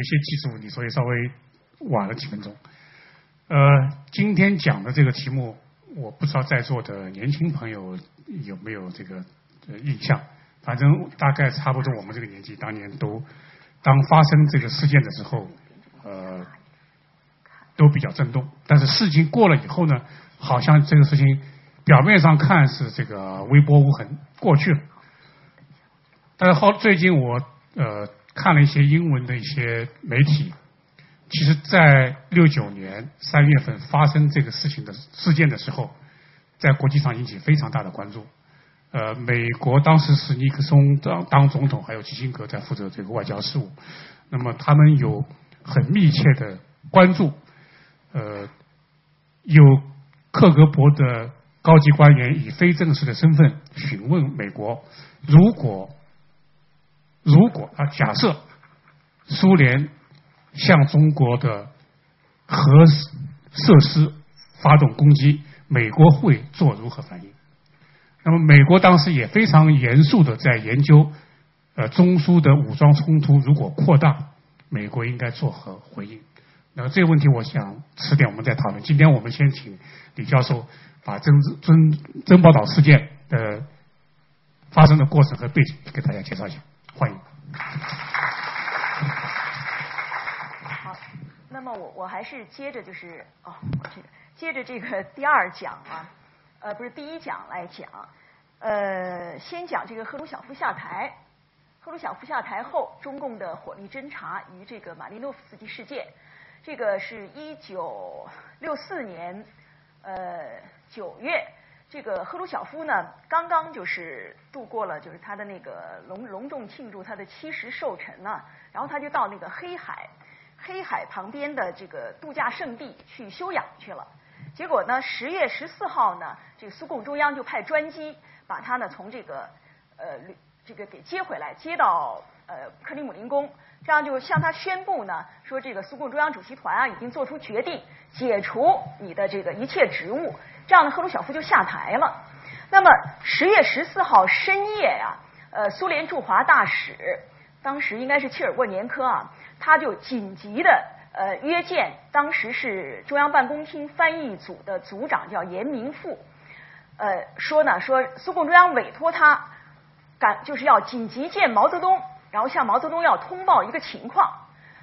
一些技术问题，所以稍微晚了几分钟。呃，今天讲的这个题目，我不知道在座的年轻朋友有没有这个印象。反正大概差不多我们这个年纪，当年都当发生这个事件的时候，呃，都比较震动。但是事情过了以后呢，好像这个事情表面上看是这个微波无痕过去了。但是后，最近我呃看了一些英文的一些媒体，其实，在六九年三月份发生这个事情的事件的时候，在国际上引起非常大的关注。呃，美国当时是尼克松当当总统，还有基辛格在负责这个外交事务。那么他们有很密切的关注，呃，有克格勃的高级官员以非正式的身份询问美国：如果如果啊，假设苏联向中国的核设施发动攻击，美国会做如何反应？那么，美国当时也非常严肃的在研究，呃，中苏的武装冲突如果扩大，美国应该作何回应？那么这个问题，我想迟点我们再讨论。今天我们先请李教授把珍珍珍宝岛事件的发生的过程和背景给大家介绍一下，欢迎。好，那么我我还是接着就是哦，这个接着这个 第二讲啊。呃，不是第一讲来讲，呃，先讲这个赫鲁晓夫下台。赫鲁晓夫下台后，中共的火力侦察与这个马利诺夫斯基事件，这个是一九六四年呃九月，这个赫鲁晓夫呢刚刚就是度过了就是他的那个隆隆重庆祝他的七十寿辰呢，然后他就到那个黑海黑海旁边的这个度假胜地去休养去了。结果呢？十月十四号呢，这个苏共中央就派专机把他呢从这个呃这个给接回来，接到呃克里姆林宫，这样就向他宣布呢，说这个苏共中央主席团啊已经做出决定，解除你的这个一切职务，这样呢赫鲁晓夫就下台了。那么十月十四号深夜呀，呃苏联驻华大使当时应该是切尔沃年科啊，他就紧急的。呃，约见当时是中央办公厅翻译组的组长叫严明富，呃，说呢，说苏共中央委托他赶就是要紧急见毛泽东，然后向毛泽东要通报一个情况。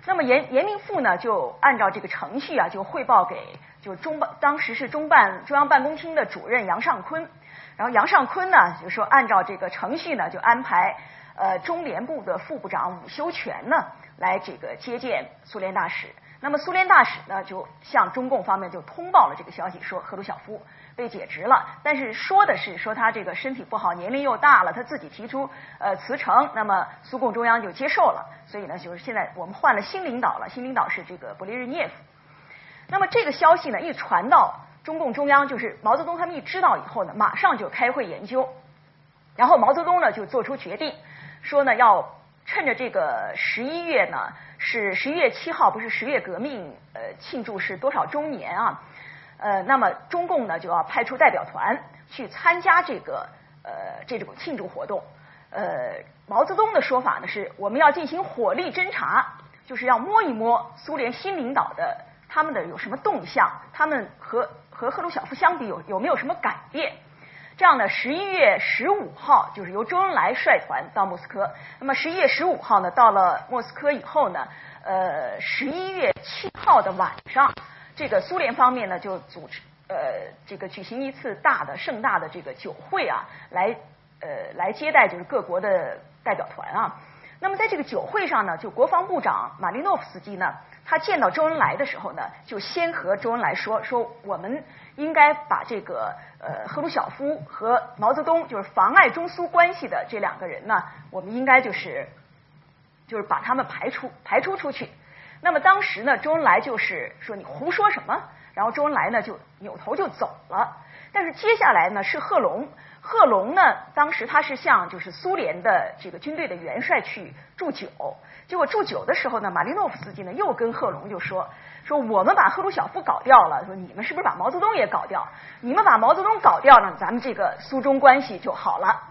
那么严严明富呢，就按照这个程序啊，就汇报给就中办当时是中办中央办公厅的主任杨尚昆，然后杨尚昆呢就说按照这个程序呢，就安排呃中联部的副部长伍修权呢。来这个接见苏联大使，那么苏联大使呢就向中共方面就通报了这个消息，说赫鲁晓夫被解职了，但是说的是说他这个身体不好，年龄又大了，他自己提出呃辞呈，那么苏共中央就接受了，所以呢就是现在我们换了新领导了，新领导是这个勃列日涅夫。那么这个消息呢一传到中共中央，就是毛泽东他们一知道以后呢，马上就开会研究，然后毛泽东呢就做出决定，说呢要。趁着这个十一月呢，是十一月七号，不是十月革命呃庆祝是多少周年啊？呃，那么中共呢就要派出代表团去参加这个呃这种庆祝活动。呃，毛泽东的说法呢是我们要进行火力侦察，就是要摸一摸苏联新领导的他们的有什么动向，他们和和赫鲁晓夫相比有有没有什么改变。这样呢，十一月十五号就是由周恩来率团到莫斯科。那么十一月十五号呢，到了莫斯科以后呢，呃，十一月七号的晚上，这个苏联方面呢就组织呃这个举行一次大的盛大的这个酒会啊，来呃来接待就是各国的代表团啊。那么在这个酒会上呢，就国防部长马利诺夫斯基呢。他见到周恩来的时候呢，就先和周恩来说说，我们应该把这个呃赫鲁晓夫和毛泽东就是妨碍中苏关系的这两个人呢，我们应该就是就是把他们排除排除出去。那么当时呢，周恩来就是说你胡说什么？然后周恩来呢就扭头就走了。但是接下来呢是贺龙，贺龙呢当时他是向就是苏联的这个军队的元帅去祝酒。结果祝酒的时候呢，马利诺夫斯基呢又跟贺龙就说说我们把赫鲁晓夫搞掉了，说你们是不是把毛泽东也搞掉？你们把毛泽东搞掉呢，咱们这个苏中关系就好了。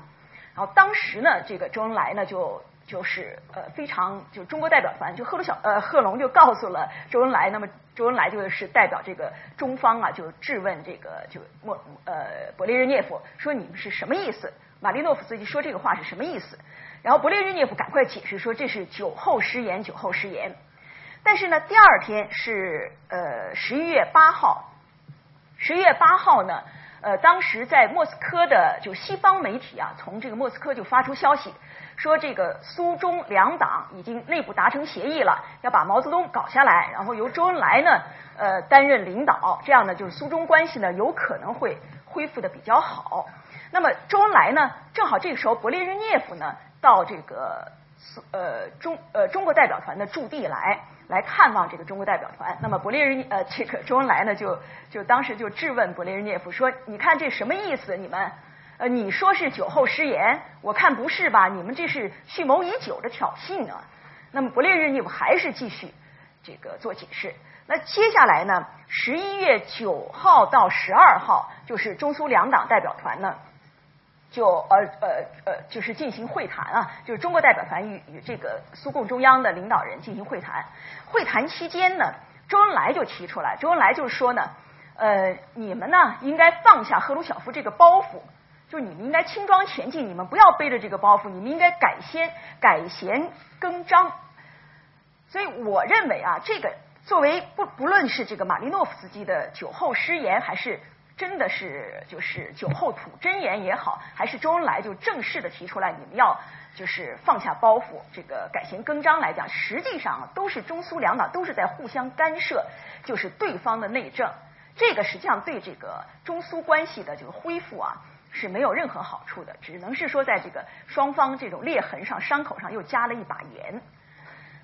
然后当时呢，这个周恩来呢就就是呃非常就中国代表团就赫鲁晓呃贺龙就告诉了周恩来，那么周恩来就是代表这个中方啊，就质问这个就莫呃勃列日涅夫说你们是什么意思？马利诺夫斯基说这个话是什么意思？然后勃列日涅夫赶快解释说这是酒后失言，酒后失言。但是呢，第二天是呃十一月八号，十一月八号呢，呃当时在莫斯科的就西方媒体啊，从这个莫斯科就发出消息。说这个苏中两党已经内部达成协议了，要把毛泽东搞下来，然后由周恩来呢呃担任领导，这样呢就是苏中关系呢有可能会恢复的比较好。那么周恩来呢正好这个时候勃列日涅夫呢到这个呃中呃中国代表团的驻地来来看望这个中国代表团。那么勃列日呃这个周恩来呢就就当时就质问勃列日涅夫说：“你看这什么意思？你们？”呃，你说是酒后失言，我看不是吧？你们这是蓄谋已久的挑衅啊！那么勃列日涅夫还是继续这个做解释。那接下来呢？十一月九号到十二号，就是中苏两党代表团呢，就呃呃呃，就是进行会谈啊，就是中国代表团与与这个苏共中央的领导人进行会谈。会谈期间呢，周恩来就提出来，周恩来就是说呢，呃，你们呢应该放下赫鲁晓夫这个包袱。就你们应该轻装前进，你们不要背着这个包袱，你们应该改先改弦更张。所以我认为啊，这个作为不不论是这个马利诺夫斯基的酒后失言，还是真的是就是酒后吐真言也好，还是周恩来就正式的提出来，你们要就是放下包袱，这个改弦更张来讲，实际上都是中苏两党都是在互相干涉，就是对方的内政，这个实际上对这个中苏关系的这个恢复啊。是没有任何好处的，只能是说在这个双方这种裂痕上、伤口上又加了一把盐。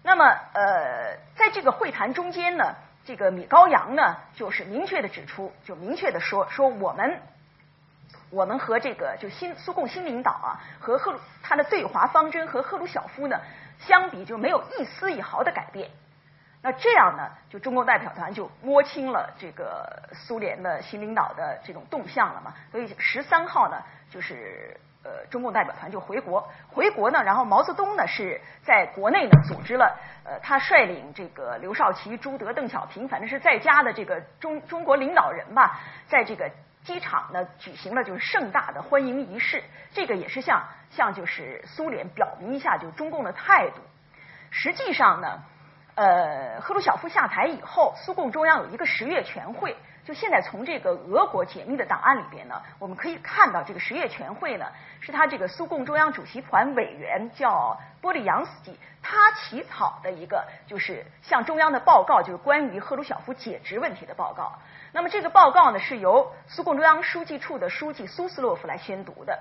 那么，呃，在这个会谈中间呢，这个米高扬呢，就是明确的指出，就明确的说，说我们，我们和这个就新苏共新领导啊，和赫鲁他的对华方针和赫鲁晓夫呢相比，就没有一丝一毫的改变。那这样呢，就中共代表团就摸清了这个苏联的新领导的这种动向了嘛。所以十三号呢，就是呃中共代表团就回国，回国呢，然后毛泽东呢是在国内呢组织了呃他率领这个刘少奇、朱德、邓小平，反正是在家的这个中中国领导人吧，在这个机场呢举行了就是盛大的欢迎仪式。这个也是向向就是苏联表明一下就中共的态度。实际上呢。呃，赫鲁晓夫下台以后，苏共中央有一个十月全会。就现在从这个俄国解密的档案里边呢，我们可以看到这个十月全会呢，是他这个苏共中央主席团委员叫波利扬斯基他起草的一个，就是向中央的报告，就是关于赫鲁晓夫解职问题的报告。那么这个报告呢，是由苏共中央书记处的书记苏斯洛夫来宣读的。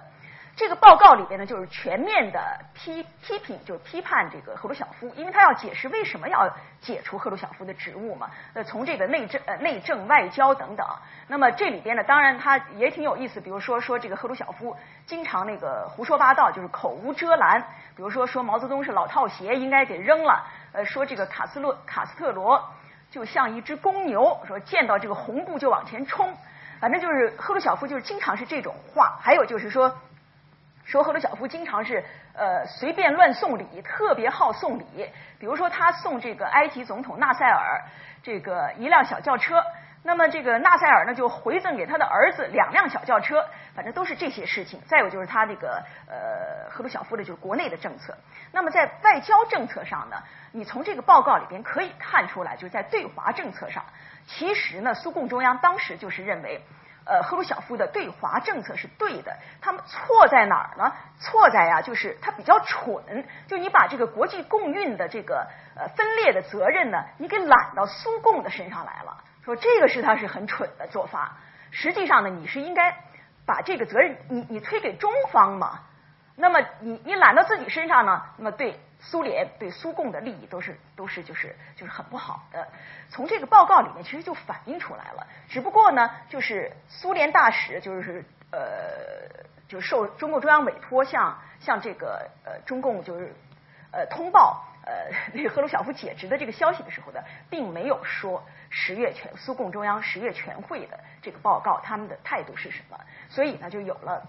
这个报告里边呢，就是全面的批批评，就批判这个赫鲁晓夫，因为他要解释为什么要解除赫鲁晓夫的职务嘛。呃，从这个内政、呃内政、外交等等。那么这里边呢，当然他也挺有意思，比如说说这个赫鲁晓夫经常那个胡说八道，就是口无遮拦。比如说说毛泽东是老套鞋，应该给扔了。呃，说这个卡斯洛卡斯特罗就像一只公牛，说见到这个红布就往前冲。反正就是赫鲁晓夫就是经常是这种话。还有就是说。说赫鲁晓夫经常是呃随便乱送礼，特别好送礼。比如说他送这个埃及总统纳赛尔这个一辆小轿车，那么这个纳赛尔呢就回赠给他的儿子两辆小轿车，反正都是这些事情。再有就是他这个呃赫鲁晓夫的就是国内的政策。那么在外交政策上呢，你从这个报告里边可以看出来，就是在对华政策上，其实呢苏共中央当时就是认为。呃，赫鲁晓夫的对华政策是对的，他们错在哪儿呢？错在呀，就是他比较蠢，就你把这个国际共运的这个呃分裂的责任呢，你给揽到苏共的身上来了，说这个是他是很蠢的做法。实际上呢，你是应该把这个责任你你推给中方嘛。那么你你揽到自己身上呢，那么对苏联对苏共的利益都是都是就是就是很不好的。从这个报告里面其实就反映出来了，只不过呢，就是苏联大使就是呃，就受中共中央委托向向这个呃中共就是呃通报呃 那个赫鲁晓夫解职的这个消息的时候呢，并没有说十月全苏共中央十月全会的这个报告他们的态度是什么，所以呢就有了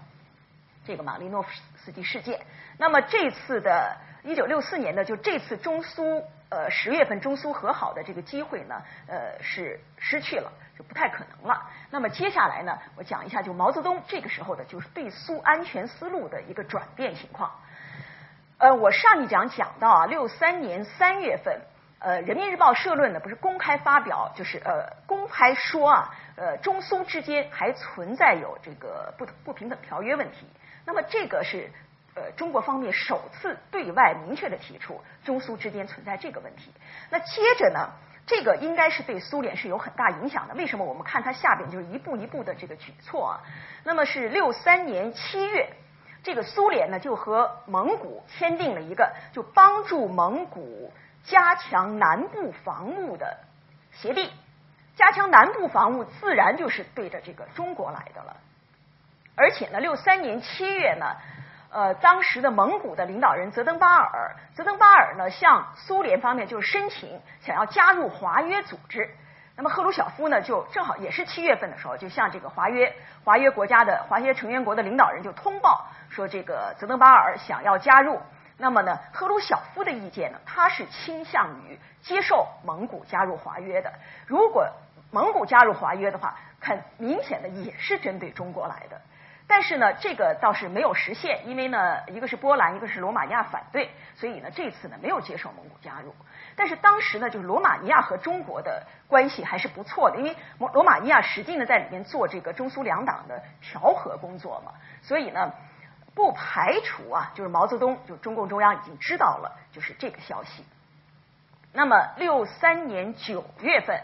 这个马利诺夫斯基事件。那么这次的一九六四年呢，就这次中苏呃十月份中苏和好的这个机会呢，呃是失去了，就不太可能了。那么接下来呢，我讲一下就毛泽东这个时候的就是对苏安全思路的一个转变情况。呃，我上一讲讲到啊，六三年三月份，呃，《人民日报》社论呢不是公开发表，就是呃公开说啊，呃，中苏之间还存在有这个不不平等条约问题。那么这个是呃中国方面首次对外明确的提出中苏之间存在这个问题。那接着呢，这个应该是对苏联是有很大影响的。为什么？我们看它下边就是一步一步的这个举措啊。那么是六三年七月。这个苏联呢，就和蒙古签订了一个就帮助蒙古加强南部防务的协定。加强南部防务，自然就是对着这个中国来的了。而且呢，六三年七月呢，呃，当时的蒙古的领导人泽登巴尔，泽登巴尔呢向苏联方面就申请想要加入华约组织。那么赫鲁晓夫呢，就正好也是七月份的时候，就向这个华约华约国家的华约成员国的领导人就通报。说这个泽登巴尔想要加入，那么呢，赫鲁晓夫的意见呢，他是倾向于接受蒙古加入华约的。如果蒙古加入华约的话，很明显的也是针对中国来的。但是呢，这个倒是没有实现，因为呢，一个是波兰，一个是罗马尼亚反对，所以呢，这次呢没有接受蒙古加入。但是当时呢，就是罗马尼亚和中国的关系还是不错的，因为罗马尼亚实际呢在里面做这个中苏两党的调和工作嘛，所以呢。不排除啊，就是毛泽东，就中共中央已经知道了，就是这个消息。那么六三年九月份，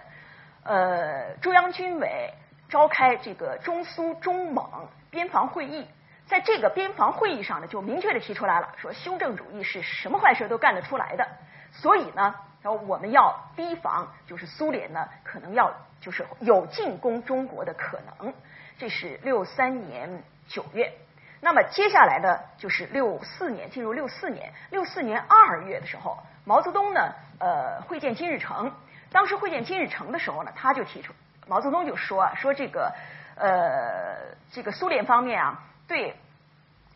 呃，中央军委召开这个中苏中蒙边防会议，在这个边防会议上呢，就明确的提出来了，说修正主义是什么坏事都干得出来的，所以呢，然后我们要提防，就是苏联呢可能要就是有进攻中国的可能。这是六三年九月。那么接下来呢，就是六四年，进入六四年。六四年二月的时候，毛泽东呢，呃，会见金日成。当时会见金日成的时候呢，他就提出，毛泽东就说啊，说这个，呃，这个苏联方面啊，对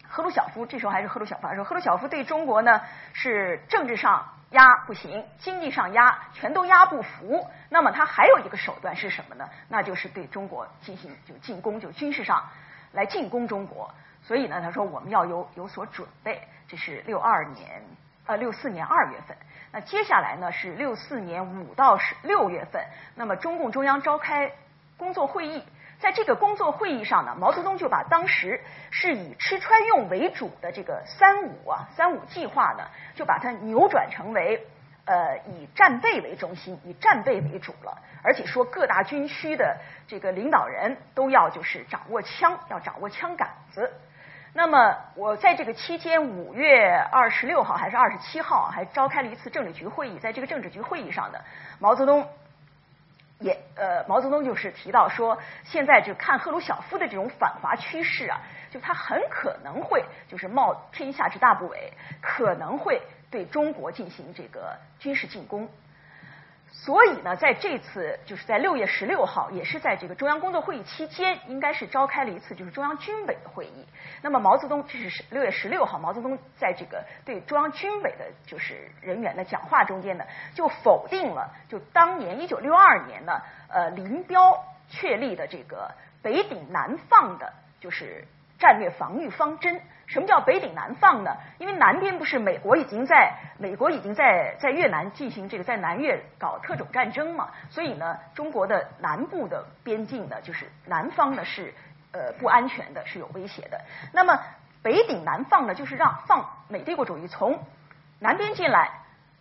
赫鲁晓夫，这时候还是赫鲁晓夫说，赫鲁晓夫对中国呢是政治上压不行，经济上压全都压不服。那么他还有一个手段是什么呢？那就是对中国进行就进攻，就军事上来进攻中国。所以呢，他说我们要有有所准备。这是六二年呃六四年二月份。那接下来呢是六四年五到十六月份。那么中共中央召开工作会议，在这个工作会议上呢，毛泽东就把当时是以吃穿用为主的这个三五啊三五计划呢，就把它扭转成为呃以战备为中心，以战备为主了。而且说各大军区的这个领导人都要就是掌握枪，要掌握枪杆子。那么我在这个期间，五月二十六号还是二十七号，还召开了一次政治局会议。在这个政治局会议上呢，毛泽东也呃，毛泽东就是提到说，现在就看赫鲁晓夫的这种反华趋势啊，就他很可能会就是冒天下之大不韪，可能会对中国进行这个军事进攻。所以呢，在这次就是在六月十六号，也是在这个中央工作会议期间，应该是召开了一次就是中央军委的会议。那么毛泽东这是六月十六号，毛泽东在这个对中央军委的就是人员的讲话中间呢，就否定了就当年一九六二年呢，呃，林彪确立的这个北顶南放的，就是战略防御方针。什么叫北顶南放呢？因为南边不是美国已经在美国已经在在越南进行这个在南越搞特种战争嘛，所以呢，中国的南部的边境呢，就是南方呢是呃不安全的，是有威胁的。那么北顶南放呢，就是让放美帝国主义从南边进来，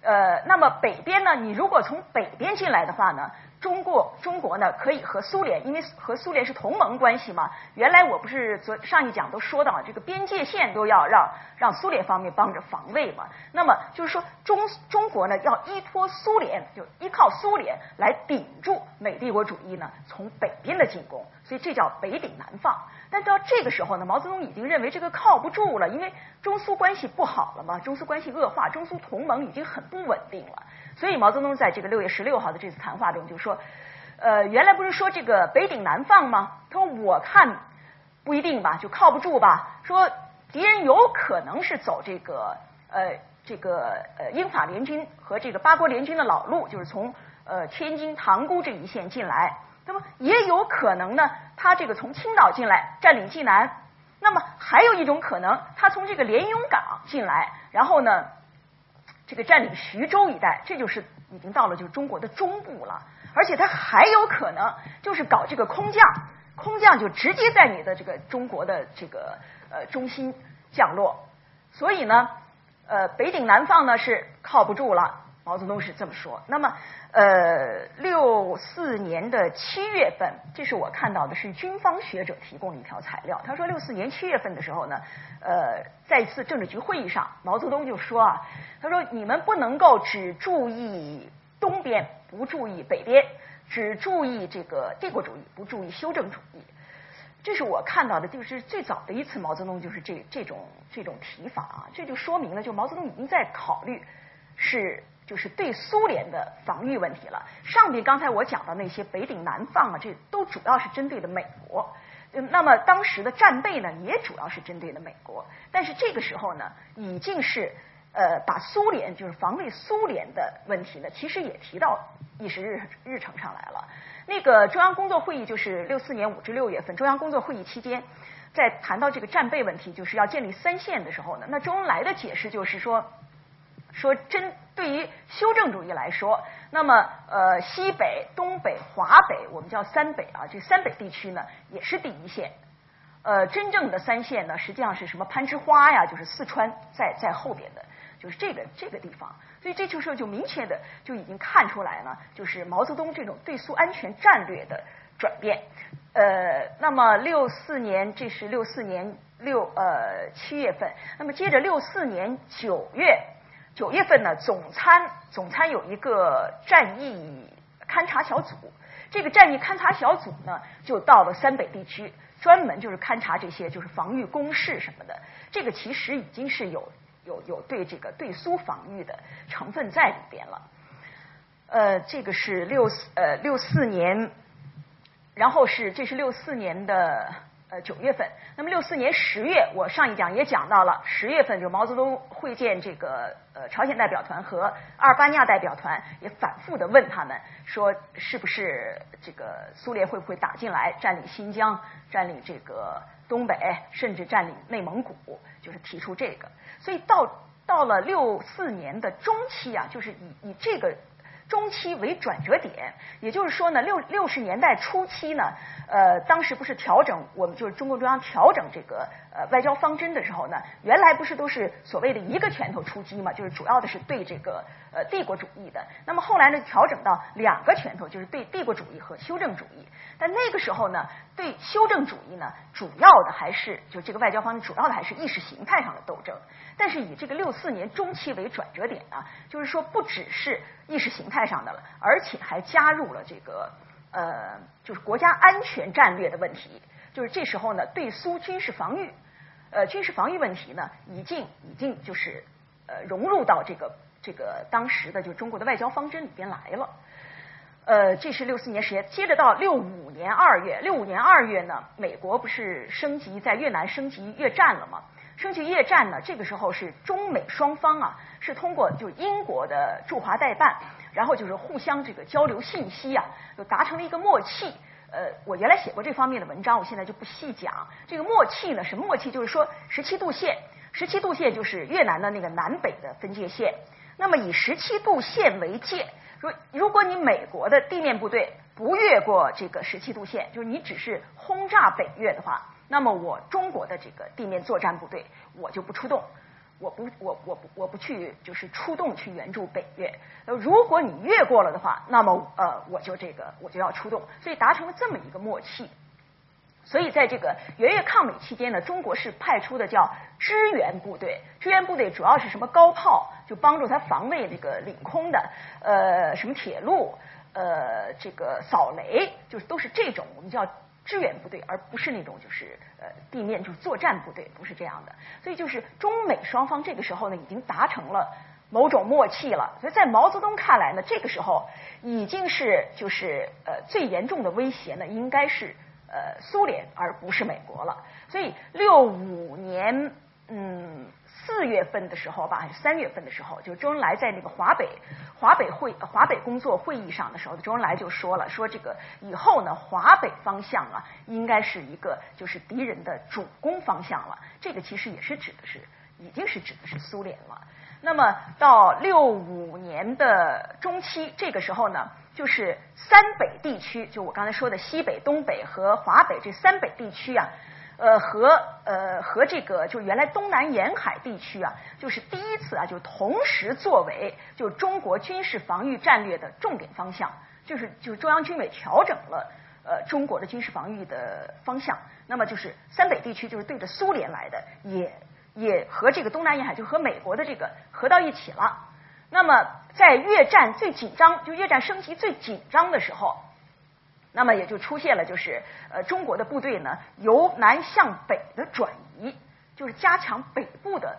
呃，那么北边呢，你如果从北边进来的话呢？中国中国呢可以和苏联，因为和苏联是同盟关系嘛。原来我不是昨上一讲都说到，这个边界线都要让让苏联方面帮着防卫嘛。那么就是说中中国呢要依托苏联，就依靠苏联来顶住美帝国主义呢从北边的进攻，所以这叫北顶南放。但到这个时候呢，毛泽东已经认为这个靠不住了，因为中苏关系不好了嘛，中苏关系恶化，中苏同盟已经很不稳定了。所以毛泽东在这个六月十六号的这次谈话中就说，呃，原来不是说这个北顶南放吗？他说我看不一定吧，就靠不住吧。说敌人有可能是走这个呃。这个呃英法联军和这个八国联军的老路，就是从呃天津塘沽这一线进来。那么也有可能呢，他这个从青岛进来占领济南。那么还有一种可能，他从这个连云港进来，然后呢，这个占领徐州一带，这就是已经到了就是中国的中部了。而且他还有可能就是搞这个空降，空降就直接在你的这个中国的这个呃中心降落。所以呢，呃，北顶南放呢是靠不住了。毛泽东是这么说。那么，呃，六四年的七月份，这是我看到的，是军方学者提供的一条材料。他说，六四年七月份的时候呢，呃，在一次政治局会议上，毛泽东就说啊，他说你们不能够只注意东边，不注意北边，只注意这个帝国主义，不注意修正主义。这是我看到的，就是最早的一次毛泽东就是这这种这种提法啊，这就说明了，就毛泽东已经在考虑是。就是对苏联的防御问题了。上面刚才我讲的那些北顶南放啊，这都主要是针对的美国。那么当时的战备呢，也主要是针对的美国。但是这个时候呢，已经是呃把苏联就是防卫苏联的问题呢，其实也提到议事日日程上来了。那个中央工作会议就是六四年五至六月份中央工作会议期间，在谈到这个战备问题，就是要建立三线的时候呢，那周恩来的解释就是说。说针对于修正主义来说，那么呃西北、东北、华北，我们叫三北啊，这三北地区呢也是第一线。呃，真正的三线呢，实际上是什么攀枝花呀，就是四川在在后边的，就是这个这个地方。所以这就说就明确的就已经看出来了，就是毛泽东这种对苏安全战略的转变。呃，那么六四年，这是六四年六呃七月份，那么接着六四年九月。九月份呢，总参总参有一个战役勘察小组，这个战役勘察小组呢，就到了三北地区，专门就是勘察这些就是防御工事什么的。这个其实已经是有有有对这个对苏防御的成分在里边了。呃，这个是六四呃六四年，然后是这是六四年的。呃，九月份，那么六四年十月，我上一讲也讲到了，十月份就毛泽东会见这个呃朝鲜代表团和阿尔巴尼亚代表团，也反复的问他们说，是不是这个苏联会不会打进来，占领新疆，占领这个东北，甚至占领内蒙古，就是提出这个。所以到到了六四年的中期啊，就是以以这个。中期为转折点，也就是说呢，六六十年代初期呢，呃，当时不是调整我们就是中共中央调整这个呃外交方针的时候呢，原来不是都是所谓的一个拳头出击嘛，就是主要的是对这个呃帝国主义的。那么后来呢，调整到两个拳头，就是对帝国主义和修正主义。但那个时候呢，对修正主义呢，主要的还是就这个外交方针主要的还是意识形态上的斗争。但是以这个六四年中期为转折点啊，就是说不只是意识形态上的了，而且还加入了这个呃，就是国家安全战略的问题。就是这时候呢，对苏军事防御，呃，军事防御问题呢，已经已经就是呃融入到这个这个当时的就中国的外交方针里边来了。呃，这是六四年十月，接着到六五年二月，六五年二月呢，美国不是升级在越南升级越战了吗？升级越战呢，这个时候是中美双方啊，是通过就英国的驻华代办，然后就是互相这个交流信息啊，就达成了一个默契。呃，我原来写过这方面的文章，我现在就不细讲。这个默契呢，什么默契？就是说十七度线，十七度线就是越南的那个南北的分界线。那么以十七度线为界，如如果你美国的地面部队不越过这个十七度线，就是你只是轰炸北越的话。那么我中国的这个地面作战部队，我就不出动，我不我我不我不去就是出动去援助北越。呃，如果你越过了的话，那么呃我就这个我就要出动，所以达成了这么一个默契。所以在这个援越抗美期间呢，中国是派出的叫支援部队，支援部队主要是什么高炮，就帮助他防卫这个领空的，呃，什么铁路，呃，这个扫雷，就是都是这种我们叫。支援部队，而不是那种就是呃地面就是作战部队，不是这样的。所以就是中美双方这个时候呢，已经达成了某种默契了。所以在毛泽东看来呢，这个时候已经是就是呃最严重的威胁呢，应该是呃苏联，而不是美国了。所以六五年嗯四月份的时候吧，还是三月份的时候，就周恩来在那个华北华北会华北工作会议上的时候，周恩来就说了，说这个以后呢，华北方向啊，应该是一个就是敌人的主攻方向了。这个其实也是指的是，已经是指的是苏联了。那么到六五年的中期，这个时候呢，就是三北地区，就我刚才说的西北、东北和华北这三北地区啊。呃，和呃和这个就原来东南沿海地区啊，就是第一次啊，就同时作为就中国军事防御战略的重点方向，就是就是中央军委调整了呃中国的军事防御的方向。那么就是三北地区就是对着苏联来的，也也和这个东南沿海就和美国的这个合到一起了。那么在越战最紧张，就越战升级最紧张的时候。那么也就出现了，就是呃中国的部队呢由南向北的转移，就是加强北部的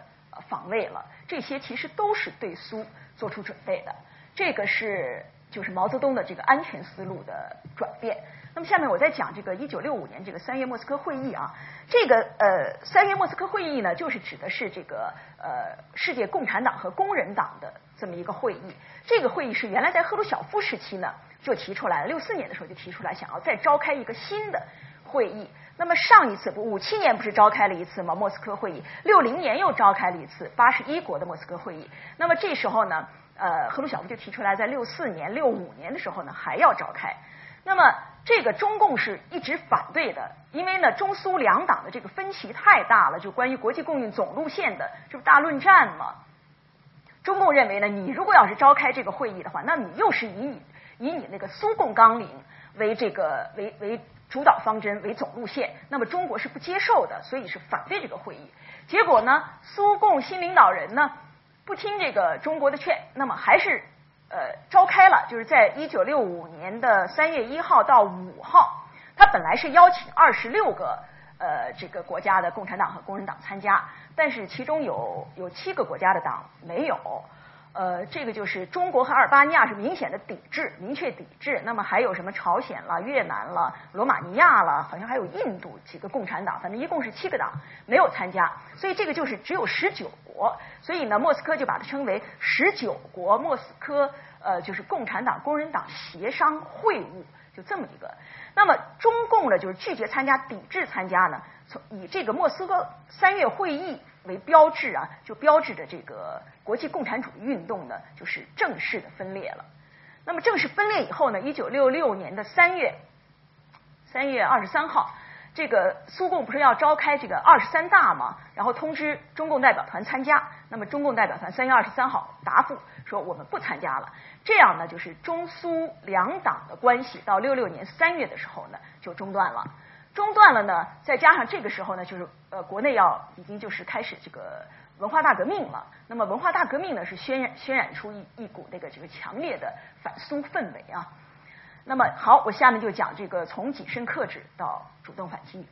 防卫了。这些其实都是对苏做出准备的。这个是就是毛泽东的这个安全思路的转变。那么下面我再讲这个一九六五年这个三月莫斯科会议啊，这个呃三月莫斯科会议呢，就是指的是这个呃世界共产党和工人党的这么一个会议。这个会议是原来在赫鲁晓夫时期呢。就提出来了，六四年的时候就提出来，想要再召开一个新的会议。那么上一次不五七年不是召开了一次吗？莫斯科会议，六零年又召开了一次八十一国的莫斯科会议。那么这时候呢，呃，赫鲁晓夫就提出来，在六四年、六五年的时候呢，还要召开。那么这个中共是一直反对的，因为呢，中苏两党的这个分歧太大了，就关于国际共运总路线的，这不大论战吗？中共认为呢，你如果要是召开这个会议的话，那你又是以你。以你那个苏共纲领为这个为为主导方针为总路线，那么中国是不接受的，所以是反对这个会议。结果呢，苏共新领导人呢不听这个中国的劝，那么还是呃召开了，就是在一九六五年的三月一号到五号，他本来是邀请二十六个呃这个国家的共产党和工人党参加，但是其中有有七个国家的党没有。呃，这个就是中国和阿尔巴尼亚是明显的抵制，明确抵制。那么还有什么朝鲜了、越南了、罗马尼亚了，好像还有印度几个共产党，反正一共是七个党没有参加。所以这个就是只有十九国。所以呢，莫斯科就把它称为十九国莫斯科呃，就是共产党、工人党协商会晤，就这么一个。那么中共呢，就是拒绝参加、抵制参加呢，从以这个莫斯科三月会议。为标志啊，就标志着这个国际共产主义运动呢，就是正式的分裂了。那么正式分裂以后呢，一九六六年的三月三月二十三号，这个苏共不是要召开这个二十三大吗？然后通知中共代表团参加。那么中共代表团三月二十三号答复说我们不参加了。这样呢，就是中苏两党的关系到六六年三月的时候呢就中断了。中断了呢，再加上这个时候呢，就是呃，国内要已经就是开始这个文化大革命了。那么文化大革命呢，是渲染渲染出一一股那个这个强烈的反苏氛围啊。那么好，我下面就讲这个从谨慎克制到主动反击。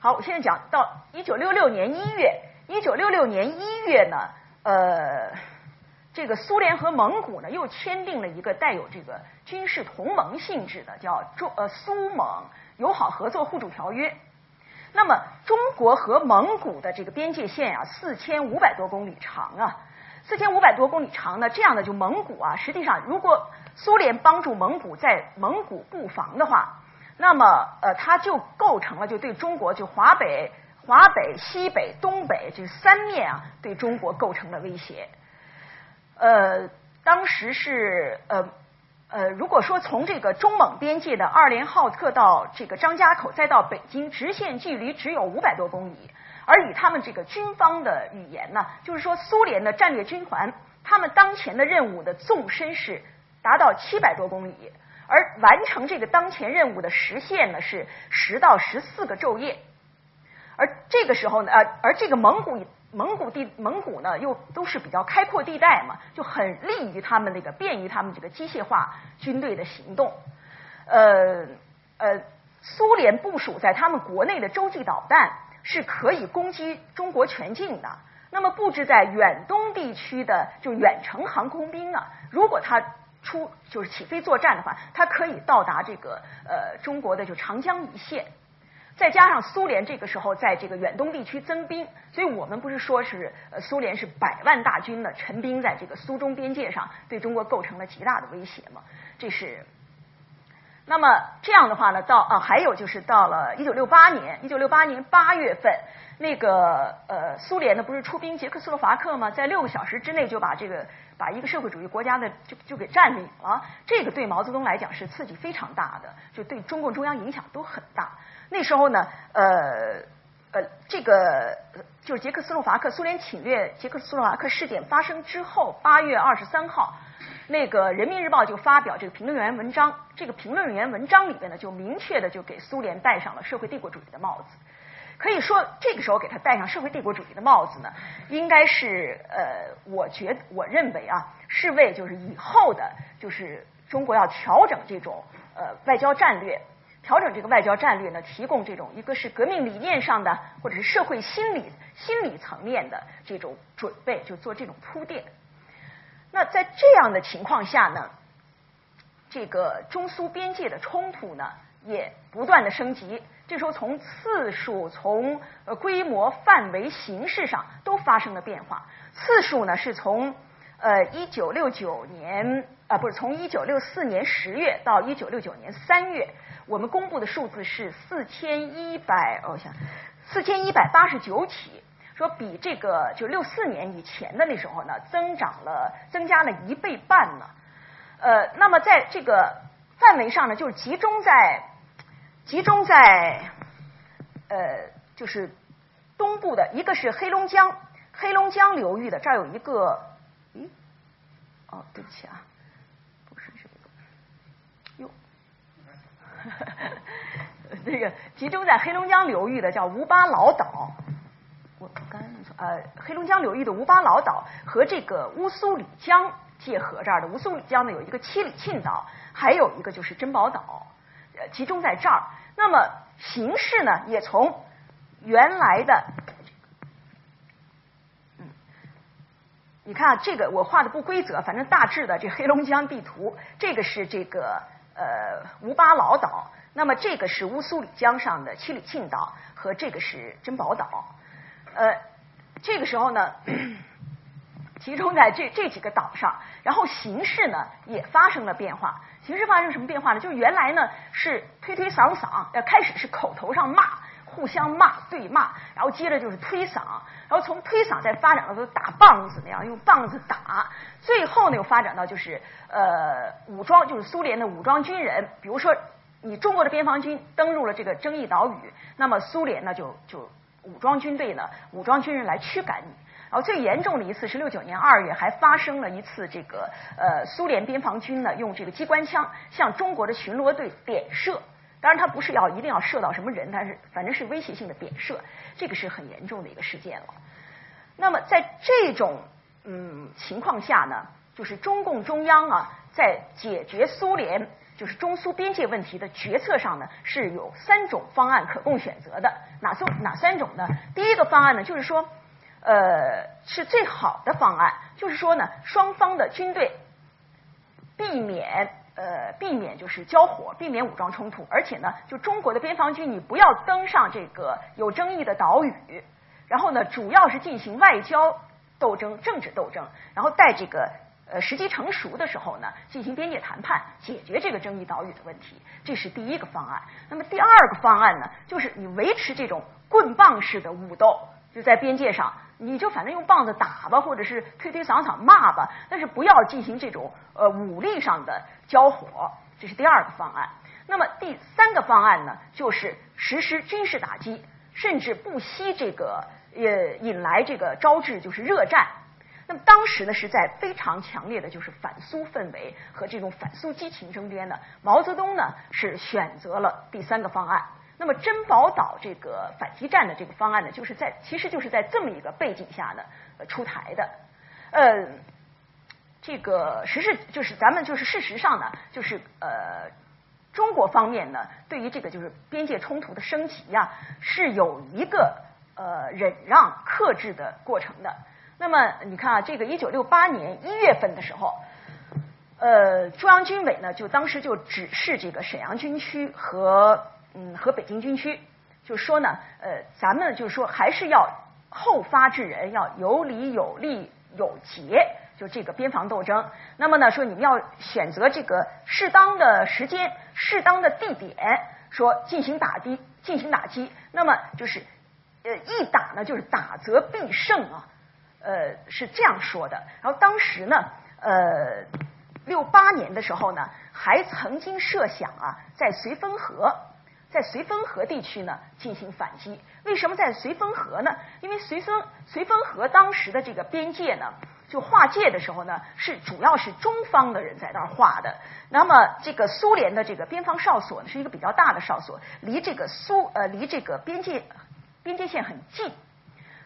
好，我现在讲到一九六六年一月，一九六六年一月呢，呃，这个苏联和蒙古呢又签订了一个带有这个军事同盟性质的叫中呃苏蒙。友好合作互助条约。那么，中国和蒙古的这个边界线啊，四千五百多公里长啊，四千五百多公里长呢，这样的就蒙古啊，实际上如果苏联帮助蒙古在蒙古布防的话，那么呃，它就构成了就对中国就华北、华北、西北、东北这三面啊，对中国构成了威胁。呃，当时是呃。呃，如果说从这个中蒙边界的二连浩特到这个张家口，再到北京，直线距离只有五百多公里，而以他们这个军方的语言呢，就是说苏联的战略军团，他们当前的任务的纵深是达到七百多公里，而完成这个当前任务的时限呢是十到十四个昼夜，而这个时候呢，呃，而这个蒙古。蒙古地蒙古呢，又都是比较开阔地带嘛，就很利于他们那个便于他们这个机械化军队的行动。呃呃，苏联部署在他们国内的洲际导弹是可以攻击中国全境的。那么布置在远东地区的就远程航空兵啊，如果他出就是起飞作战的话，它可以到达这个呃中国的就长江一线。再加上苏联这个时候在这个远东地区增兵，所以我们不是说是呃苏联是百万大军呢陈兵在这个苏中边界上，对中国构成了极大的威胁吗？这是。那么这样的话呢，到啊还有就是到了一九六八年，一九六八年八月份，那个呃苏联呢不是出兵捷克斯洛伐克吗？在六个小时之内就把这个把一个社会主义国家的就就给占领了，这个对毛泽东来讲是刺激非常大的，就对中共中央影响都很大。那时候呢，呃呃这个就是捷克斯洛伐克苏联侵略捷克斯洛伐克事件发生之后，八月二十三号。那个《人民日报》就发表这个评论员文章，这个评论员文章里边呢，就明确的就给苏联戴上了社会帝国主义的帽子。可以说，这个时候给他戴上社会帝国主义的帽子呢，应该是呃，我觉我认为啊，是为就是以后的，就是中国要调整这种呃外交战略，调整这个外交战略呢，提供这种一个是革命理念上的，或者是社会心理心理层面的这种准备，就做这种铺垫。那在这样的情况下呢，这个中苏边界的冲突呢也不断的升级。这时候从次数、从呃规模、范围、形式上都发生了变化。次数呢是从呃一九六九年啊不是从一九六四年十月到一九六九年三月，我们公布的数字是四千一百我想四千一百八十九起。说比这个就六四年以前的那时候呢，增长了增加了一倍半呢。呃，那么在这个范围上呢，就是集中在集中在呃，就是东部的一个是黑龙江黑龙江流域的，这儿有一个，咦，哦，对不起啊，不是这个，哟，那个集中在黑龙江流域的叫吴巴老岛。我刚呃，黑龙江流域的吴巴老岛和这个乌苏里江界河这儿的乌苏里江呢，有一个七里沁岛，还有一个就是珍宝岛，呃，集中在这儿。那么形势呢，也从原来的，嗯，你看，这个我画的不规则，反正大致的这黑龙江地图，这个是这个呃吴巴老岛，那么这个是乌苏里江上的七里沁岛，和这个是珍宝岛。呃，这个时候呢，集中在这这几个岛上，然后形势呢也发生了变化。形势发生什么变化呢？就是原来呢是推推搡搡，呃开始是口头上骂，互相骂对骂，然后接着就是推搡，然后从推搡再发展到打棒子那样用棒子打，最后呢又发展到就是呃武装，就是苏联的武装军人，比如说你中国的边防军登陆了这个争议岛屿，那么苏联呢就就。武装军队呢，武装军人来驱赶你。然后最严重的一次是六九年二月，还发生了一次这个呃苏联边防军呢用这个机关枪向中国的巡逻队点射。当然，他不是要一定要射到什么人，但是反正是威胁性的点射，这个是很严重的一个事件了。那么在这种嗯情况下呢，就是中共中央啊在解决苏联。就是中苏边界问题的决策上呢，是有三种方案可供选择的。哪三哪三种呢？第一个方案呢，就是说，呃，是最好的方案，就是说呢，双方的军队避免呃避免就是交火，避免武装冲突，而且呢，就中国的边防军你不要登上这个有争议的岛屿，然后呢，主要是进行外交斗争、政治斗争，然后在这个。呃，时机成熟的时候呢，进行边界谈判，解决这个争议岛屿的问题，这是第一个方案。那么第二个方案呢，就是你维持这种棍棒式的武斗，就在边界上，你就反正用棒子打吧，或者是推推搡搡骂吧，但是不要进行这种呃武力上的交火，这是第二个方案。那么第三个方案呢，就是实施军事打击，甚至不惜这个呃引来这个招致就是热战。那么当时呢，是在非常强烈的就是反苏氛围和这种反苏激情中间呢，毛泽东呢是选择了第三个方案。那么珍宝岛这个反击战的这个方案呢，就是在其实就是在这么一个背景下呢出台的。呃，这个实事就是咱们就是事实上呢，就是呃中国方面呢，对于这个就是边界冲突的升级呀，是有一个呃忍让克制的过程的。那么你看啊，这个一九六八年一月份的时候，呃，中央军委呢就当时就指示这个沈阳军区和嗯和北京军区，就说呢，呃，咱们就是说还是要后发制人，要有理有利有节，就这个边防斗争。那么呢，说你们要选择这个适当的时间、适当的地点，说进行打击，进行打击。那么就是呃，一打呢，就是打则必胜啊，呃，是这样说的。然后当时呢，呃，六八年的时候呢，还曾经设想啊，在绥芬河。在绥芬河地区呢进行反击，为什么在绥芬河呢？因为绥芬绥芬河当时的这个边界呢，就划界的时候呢，是主要是中方的人在那儿划的。那么这个苏联的这个边防哨所呢，是一个比较大的哨所，离这个苏呃离这个边界边界线很近，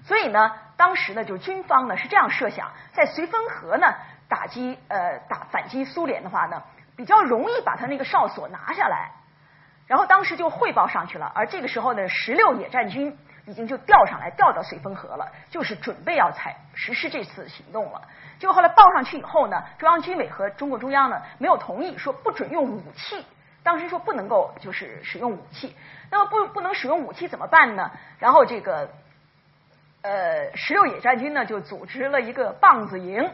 所以呢，当时呢就军方呢是这样设想，在绥芬河呢打击呃打反击苏联的话呢，比较容易把他那个哨所拿下来。然后当时就汇报上去了，而这个时候呢，十六野战军已经就调上来，调到绥芬河了，就是准备要采实施这次行动了。结果后来报上去以后呢，中央军委和中共中央呢没有同意，说不准用武器。当时说不能够就是使用武器，那么不不能使用武器怎么办呢？然后这个呃十六野战军呢就组织了一个棒子营，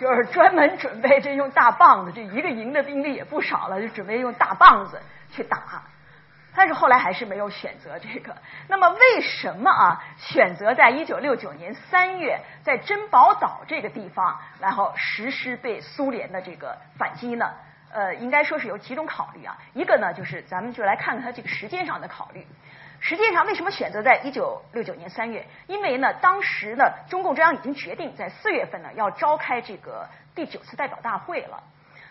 就是专门准备这用大棒子，这一个营的兵力也不少了，就准备用大棒子。去打，但是后来还是没有选择这个。那么为什么啊选择在一九六九年三月在珍宝岛这个地方，然后实施对苏联的这个反击呢？呃，应该说是有几种考虑啊。一个呢，就是咱们就来看看它这个时间上的考虑。实际上，为什么选择在一九六九年三月？因为呢，当时呢，中共中央已经决定在四月份呢要召开这个第九次代表大会了。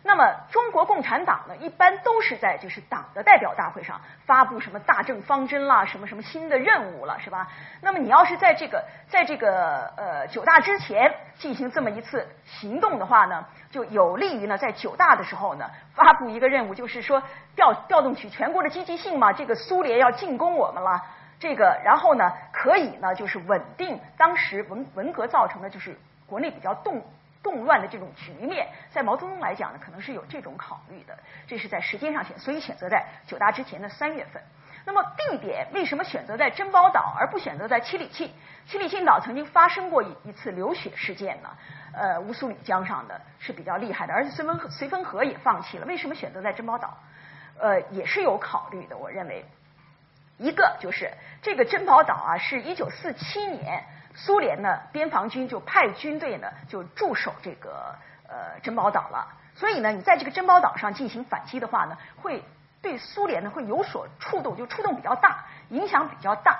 那么中国共产党呢，一般都是在就是党的代表大会上发布什么大政方针啦，什么什么新的任务了，是吧？那么你要是在这个在这个呃九大之前进行这么一次行动的话呢，就有利于呢在九大的时候呢发布一个任务，就是说调调动起全国的积极性嘛。这个苏联要进攻我们了，这个然后呢可以呢就是稳定当时文文革造成的就是国内比较动。动乱的这种局面，在毛泽东来讲呢，可能是有这种考虑的。这是在时间上选，所以选择在九大之前的三月份。那么地点为什么选择在珍宝岛而不选择在七里沁？七里沁岛曾经发生过一一次流血事件呢，呃，乌苏里江上的是比较厉害的，而且绥芬绥芬河也放弃了。为什么选择在珍宝岛？呃，也是有考虑的。我认为，一个就是这个珍宝岛啊，是一九四七年。苏联呢，边防军就派军队呢，就驻守这个呃珍宝岛了。所以呢，你在这个珍宝岛上进行反击的话呢，会对苏联呢会有所触动，就触动比较大，影响比较大。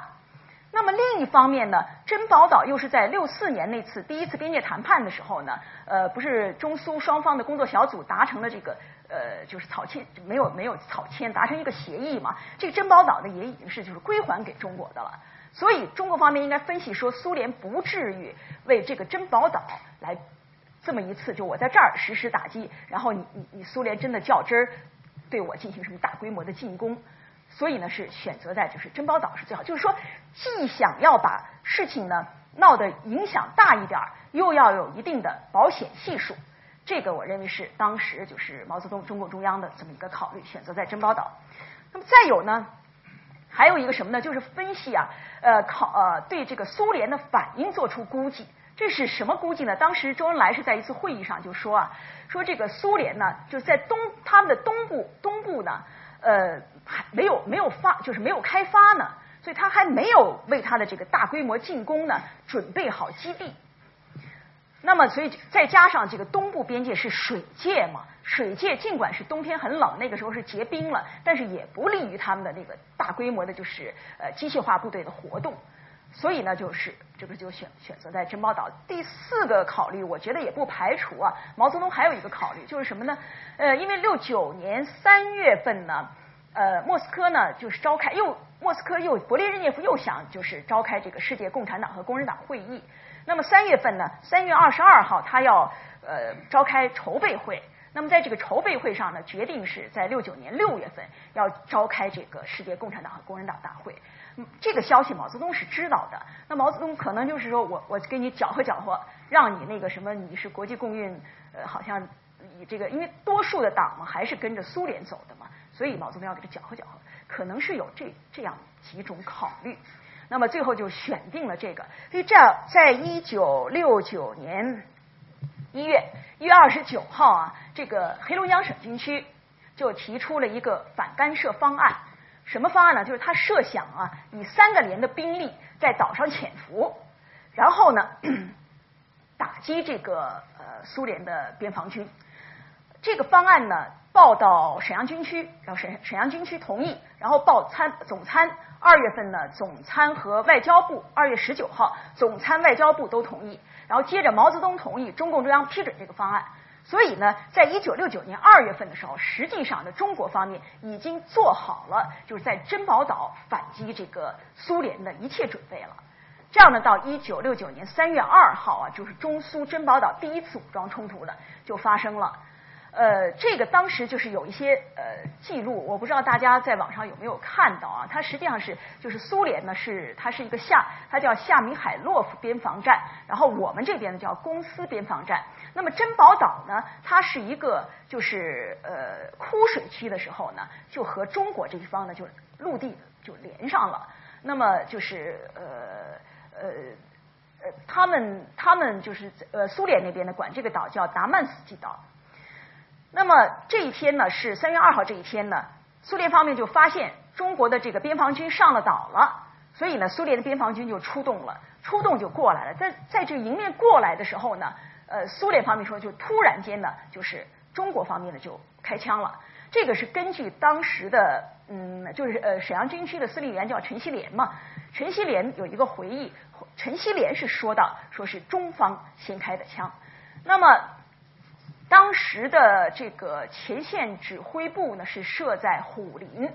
那么另一方面呢，珍宝岛又是在六四年那次第一次边界谈判的时候呢，呃，不是中苏双方的工作小组达成了这个呃，就是草签没有没有草签达成一个协议嘛？这个珍宝岛呢也已经是就是归还给中国的了。所以中国方面应该分析说，苏联不至于为这个珍宝岛来这么一次，就我在这儿实施打击，然后你你你苏联真的较真儿对我进行什么大规模的进攻，所以呢是选择在就是珍宝岛是最好，就是说既想要把事情呢闹得影响大一点，又要有一定的保险系数，这个我认为是当时就是毛泽东中共中央的这么一个考虑，选择在珍宝岛。那么再有呢？还有一个什么呢？就是分析啊，呃，考呃，对这个苏联的反应做出估计。这是什么估计呢？当时周恩来是在一次会议上就说啊，说这个苏联呢，就在东他们的东部东部呢，呃，还没有没有发，就是没有开发呢，所以他还没有为他的这个大规模进攻呢准备好基地。那么，所以再加上这个东部边界是水界嘛，水界尽管是冬天很冷，那个时候是结冰了，但是也不利于他们的那个大规模的，就是呃机械化部队的活动。所以呢，就是这个就选选择在珍宝岛。第四个考虑，我觉得也不排除啊，毛泽东还有一个考虑就是什么呢？呃，因为六九年三月份呢，呃，莫斯科呢就是召开又莫斯科又勃列日涅夫又想就是召开这个世界共产党和工人党会议。那么三月份呢？三月二十二号，他要呃召开筹备会。那么在这个筹备会上呢，决定是在六九年六月份要召开这个世界共产党和工人党大会。这个消息毛泽东是知道的。那毛泽东可能就是说我我给你搅和搅和，让你那个什么你是国际共运呃好像以这个因为多数的党嘛还是跟着苏联走的嘛，所以毛泽东要给他搅和搅和。可能是有这这样几种考虑。那么最后就选定了这个。所以这样，在一九六九年一月一月二十九号啊，这个黑龙江省军区就提出了一个反干涉方案。什么方案呢？就是他设想啊，以三个连的兵力在岛上潜伏，然后呢，打击这个呃苏联的边防军。这个方案呢，报到沈阳军区，然后沈沈阳军区同意，然后报参总参。二月份呢，总参和外交部二月十九号，总参外交部都同意，然后接着毛泽东同意，中共中央批准这个方案。所以呢，在一九六九年二月份的时候，实际上呢，中国方面已经做好了就是在珍宝岛反击这个苏联的一切准备了。这样呢，到一九六九年三月二号啊，就是中苏珍宝岛第一次武装冲突呢就发生了。呃，这个当时就是有一些呃记录，我不知道大家在网上有没有看到啊？它实际上是就是苏联呢是它是一个夏，它叫夏米海洛夫边防站，然后我们这边呢叫公司边防站。那么珍宝岛呢，它是一个就是呃枯水期的时候呢，就和中国这一方呢就陆地就连上了。那么就是呃呃呃，他们他们就是呃苏联那边呢管这个岛叫达曼斯基岛。那么这一天呢，是三月二号这一天呢，苏联方面就发现中国的这个边防军上了岛了，所以呢，苏联的边防军就出动了，出动就过来了。在在这迎面过来的时候呢，呃，苏联方面说就突然间呢，就是中国方面呢就开枪了。这个是根据当时的嗯，就是呃沈阳军区的司令员叫陈锡联嘛，陈锡联有一个回忆，陈锡联是说到说是中方先开的枪，那么。当时的这个前线指挥部呢是设在虎林，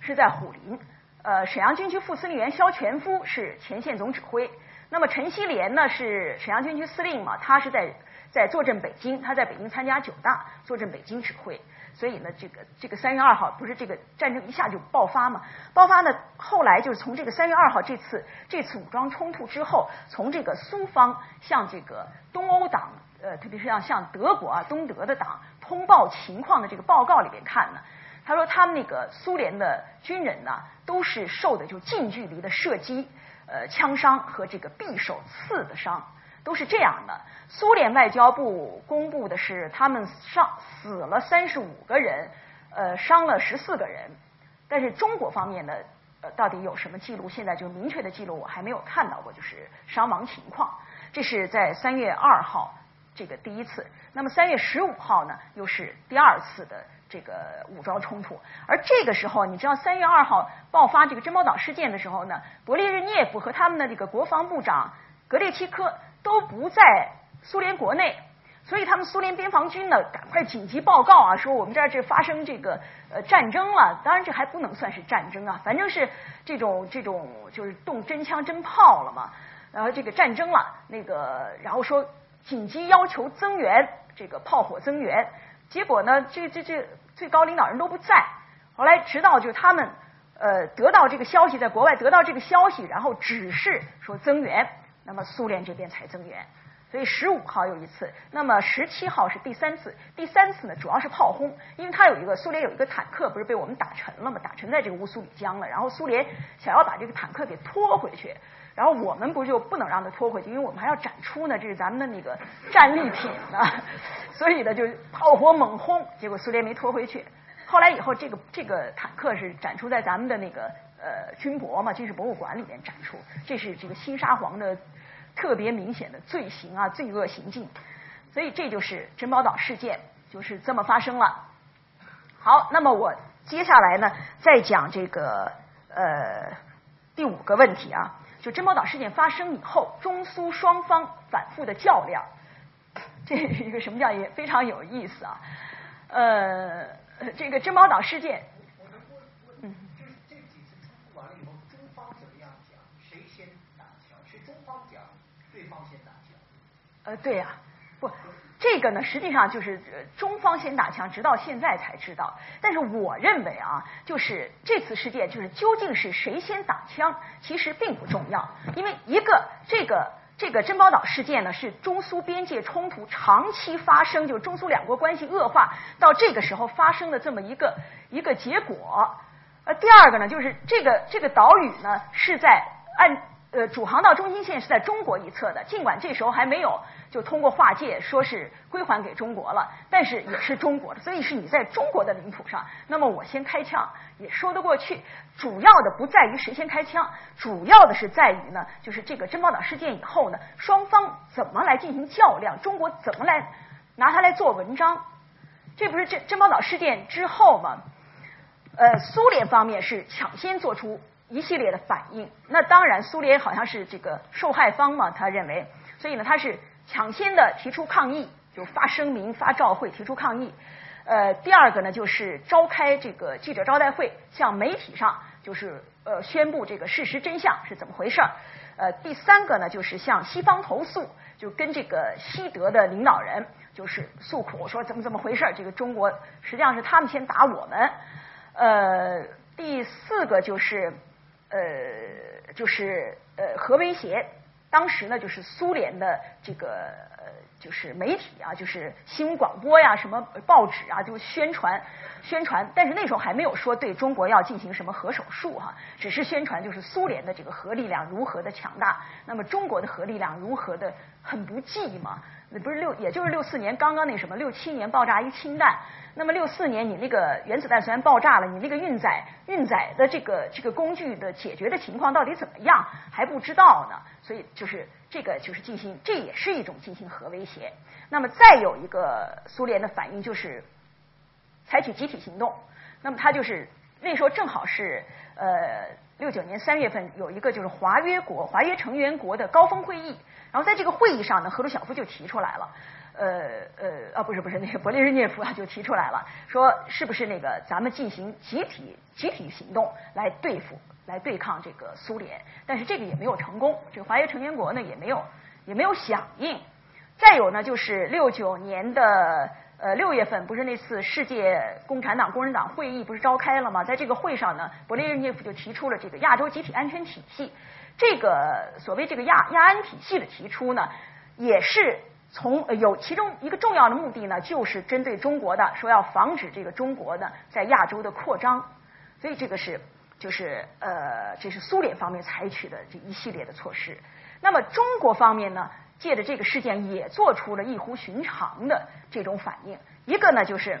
是在虎林。呃，沈阳军区副司令员肖全夫是前线总指挥。那么陈锡联呢是沈阳军区司令嘛，他是在在坐镇北京，他在北京参加九大，坐镇北京指挥。所以呢，这个这个三月二号不是这个战争一下就爆发嘛？爆发呢，后来就是从这个三月二号这次这次武装冲突之后，从这个苏方向这个东欧党。呃，特别是像像德国啊，东德的党通报情况的这个报告里边看呢，他说他们那个苏联的军人呢，都是受的就近距离的射击，呃，枪伤和这个匕首刺的伤，都是这样的。苏联外交部公布的是他们上死了三十五个人，呃，伤了十四个人，但是中国方面的呃到底有什么记录？现在就明确的记录我还没有看到过，就是伤亡情况。这是在三月二号。这个第一次，那么三月十五号呢，又是第二次的这个武装冲突。而这个时候，你知道三月二号爆发这个珍宝岛事件的时候呢，勃列日涅夫和他们的这个国防部长格列奇科都不在苏联国内，所以他们苏联边防军呢，赶快紧急报告啊，说我们这儿这发生这个呃战争了。当然这还不能算是战争啊，反正是这种这种就是动真枪真炮了嘛。然后这个战争了，那个然后说。紧急要求增援，这个炮火增援，结果呢，这这这最高领导人都不在。后来直到就他们呃得到这个消息，在国外得到这个消息，然后指示说增援，那么苏联这边才增援。所以十五号有一次，那么十七号是第三次，第三次呢主要是炮轰，因为他有一个苏联有一个坦克不是被我们打沉了嘛，打沉在这个乌苏里江了，然后苏联想要把这个坦克给拖回去。然后我们不就不能让他拖回去，因为我们还要展出呢，这是咱们的那个战利品呢。所以呢，就炮火猛轰，结果苏联没拖回去。后来以后，这个这个坦克是展出在咱们的那个呃军博嘛，军事博物馆里面展出。这是这个新沙皇的特别明显的罪行啊，罪恶行径。所以这就是珍宝岛事件，就是这么发生了。好，那么我接下来呢，再讲这个呃第五个问题啊。就珍宝岛事件发生以后，中苏双方反复的较量，这是一个什么叫也非常有意思啊。呃，这个珍宝岛事件，嗯，就是这几次冲突完了以后，中方怎么样讲？谁先打枪？是中方讲，对方先打枪？呃，对呀，不。这个呢，实际上就是中方先打枪，直到现在才知道。但是我认为啊，就是这次事件，就是究竟是谁先打枪，其实并不重要。因为一个这个这个珍宝岛事件呢，是中苏边界冲突长期发生，就中苏两国关系恶化到这个时候发生的这么一个一个结果。呃，第二个呢，就是这个这个岛屿呢是在按呃主航道中心线是在中国一侧的，尽管这时候还没有就通过划界说是归还给中国了，但是也是中国的，所以是你在中国的领土上，那么我先开枪也说得过去。主要的不在于谁先开枪，主要的是在于呢，就是这个珍宝岛事件以后呢，双方怎么来进行较量，中国怎么来拿它来做文章。这不是珍珍宝岛事件之后吗？呃，苏联方面是抢先做出一系列的反应。那当然，苏联好像是这个受害方嘛，他认为，所以呢，他是抢先的提出抗议，就发声明、发照会提出抗议。呃，第二个呢，就是召开这个记者招待会，向媒体上就是呃宣布这个事实真相是怎么回事儿。呃，第三个呢，就是向西方投诉，就跟这个西德的领导人。就是诉苦说怎么怎么回事儿这个中国实际上是他们先打我们。呃，第四个就是呃就是呃核威胁。当时呢，就是苏联的这个呃就是媒体啊，就是新闻广播呀，什么报纸啊，就宣传宣传。但是那时候还没有说对中国要进行什么核手术哈，只是宣传就是苏联的这个核力量如何的强大，那么中国的核力量如何的很不济嘛。不是六，也就是六四年刚刚那什么，六七年爆炸一氢弹。那么六四年你那个原子弹虽然爆炸了，你那个运载运载的这个这个工具的解决的情况到底怎么样还不知道呢。所以就是这个就是进行，这也是一种进行核威胁。那么再有一个苏联的反应就是采取集体行动。那么他就是那时候正好是呃六九年三月份有一个就是华约国华约成员国的高峰会议。然后在这个会议上呢，赫鲁晓夫就提出来了，呃呃啊不是不是那个勃列日涅夫啊就提出来了，说是不是那个咱们进行集体集体行动来对付来对抗这个苏联，但是这个也没有成功，这个华约成员国呢也没有也没有响应。再有呢就是六九年的呃六月份不是那次世界共产党工人党会议不是召开了吗？在这个会上呢，勃列日涅夫就提出了这个亚洲集体安全体系。这个所谓这个亚亚安体系的提出呢，也是从有其中一个重要的目的呢，就是针对中国的，说要防止这个中国呢在亚洲的扩张，所以这个是就是呃这是苏联方面采取的这一系列的措施。那么中国方面呢，借着这个事件也做出了异乎寻常的这种反应，一个呢就是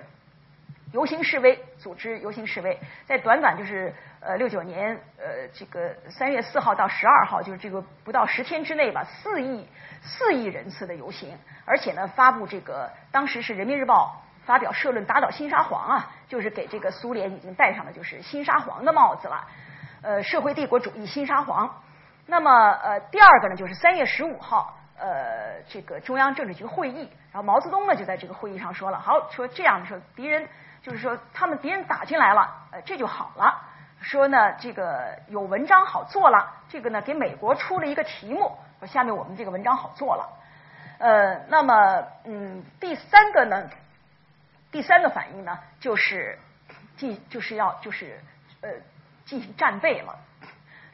游行示威，组织游行示威，在短短就是。呃，六九年，呃，这个三月四号到十二号，就是这个不到十天之内吧，四亿四亿人次的游行，而且呢，发布这个当时是人民日报发表社论，打倒新沙皇啊，就是给这个苏联已经戴上了就是新沙皇的帽子了，呃，社会帝国主义新沙皇。那么，呃，第二个呢，就是三月十五号，呃，这个中央政治局会议，然后毛泽东呢就在这个会议上说了，好，说这样的时候，敌人就是说他们敌人打进来了，呃，这就好了。说呢，这个有文章好做了。这个呢，给美国出了一个题目，说下面我们这个文章好做了。呃，那么嗯，第三个呢，第三个反应呢，就是进就是要就是呃进行战备了。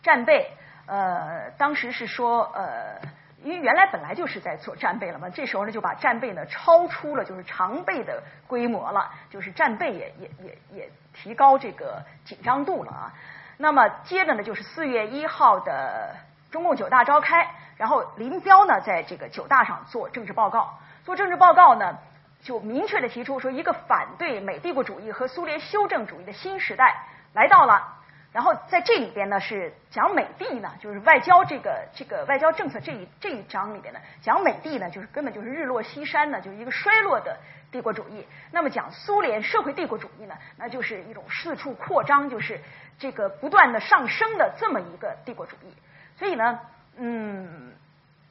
战备，呃，当时是说呃，因为原来本来就是在做战备了嘛，这时候呢就把战备呢超出了就是常备的规模了，就是战备也也也也。提高这个紧张度了啊，那么接着呢就是四月一号的中共九大召开，然后林彪呢在这个九大上做政治报告，做政治报告呢就明确的提出说一个反对美帝国主义和苏联修正主义的新时代来到了，然后在这里边呢是讲美帝呢就是外交这个这个外交政策这一这一章里边呢讲美帝呢就是根本就是日落西山呢就是一个衰落的。帝国主义，那么讲苏联社会帝国主义呢，那就是一种四处扩张，就是这个不断的上升的这么一个帝国主义。所以呢，嗯，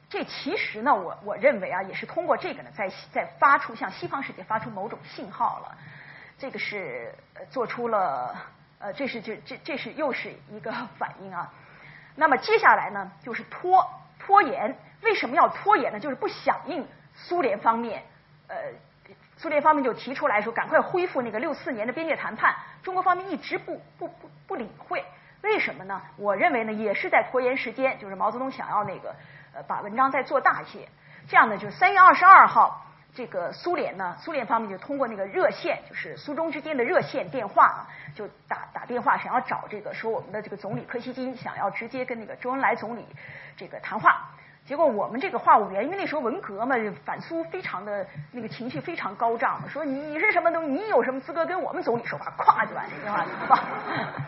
这其实呢，我我认为啊，也是通过这个呢，在在发出向西方世界发出某种信号了。这个是做出了呃，这是这这这是又是一个 反应啊。那么接下来呢，就是拖拖延。为什么要拖延呢？就是不响应苏联方面呃。苏联方面就提出来说，赶快恢复那个六四年的边界谈判。中国方面一直不不不不理会，为什么呢？我认为呢，也是在拖延时间。就是毛泽东想要那个呃把文章再做大一些，这样呢，就是三月二十二号，这个苏联呢，苏联方面就通过那个热线，就是苏中之间的热线电话，就打打电话想要找这个说我们的这个总理柯西金想要直接跟那个周恩来总理这个谈话。结果我们这个话务员，因为那时候文革嘛，反苏非常的那个情绪非常高涨，说你是什么东西，你有什么资格跟我们总理说话？咵就把这电话挂了。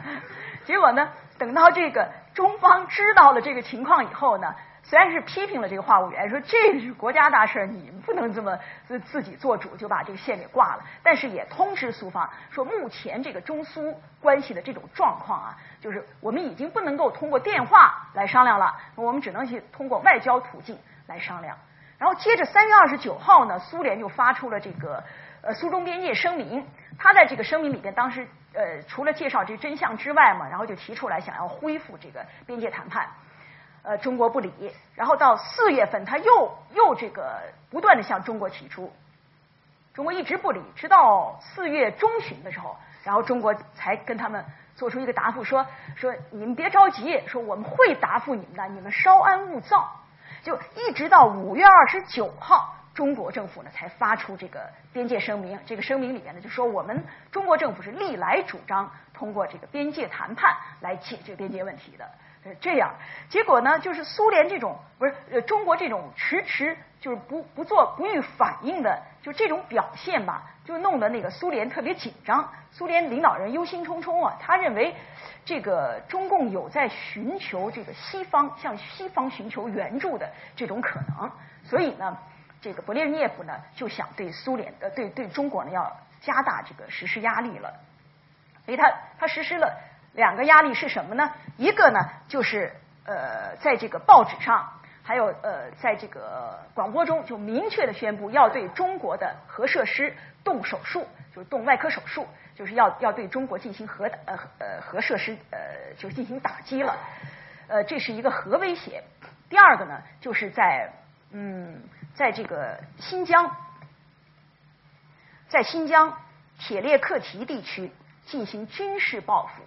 结果呢，等到这个中方知道了这个情况以后呢。虽然是批评了这个话务员，说这是国家大事，你们不能这么自自己做主就把这个线给挂了。但是也通知苏方说，目前这个中苏关系的这种状况啊，就是我们已经不能够通过电话来商量了，我们只能去通过外交途径来商量。然后接着三月二十九号呢，苏联就发出了这个呃苏中边界声明，他在这个声明里边当时呃除了介绍这真相之外嘛，然后就提出来想要恢复这个边界谈判。呃，中国不理，然后到四月份，他又又这个不断的向中国提出，中国一直不理，直到四月中旬的时候，然后中国才跟他们做出一个答复，说说你们别着急，说我们会答复你们的，你们稍安勿躁。就一直到五月二十九号，中国政府呢才发出这个边界声明，这个声明里面呢就说我们中国政府是历来主张通过这个边界谈判来解决边界问题的。这样，结果呢，就是苏联这种不是呃中国这种迟迟就是不不做不予反应的，就这种表现吧，就弄得那个苏联特别紧张，苏联领导人忧心忡忡啊，他认为这个中共有在寻求这个西方向西方寻求援助的这种可能，所以呢，这个勃列日涅夫呢就想对苏联呃对对中国呢要加大这个实施压力了，所以他他实施了。两个压力是什么呢？一个呢，就是呃，在这个报纸上，还有呃，在这个广播中，就明确的宣布要对中国的核设施动手术，就是动外科手术，就是要要对中国进行核呃呃核设施呃就进行打击了，呃，这是一个核威胁。第二个呢，就是在嗯，在这个新疆，在新疆铁列克提地区进行军事报复。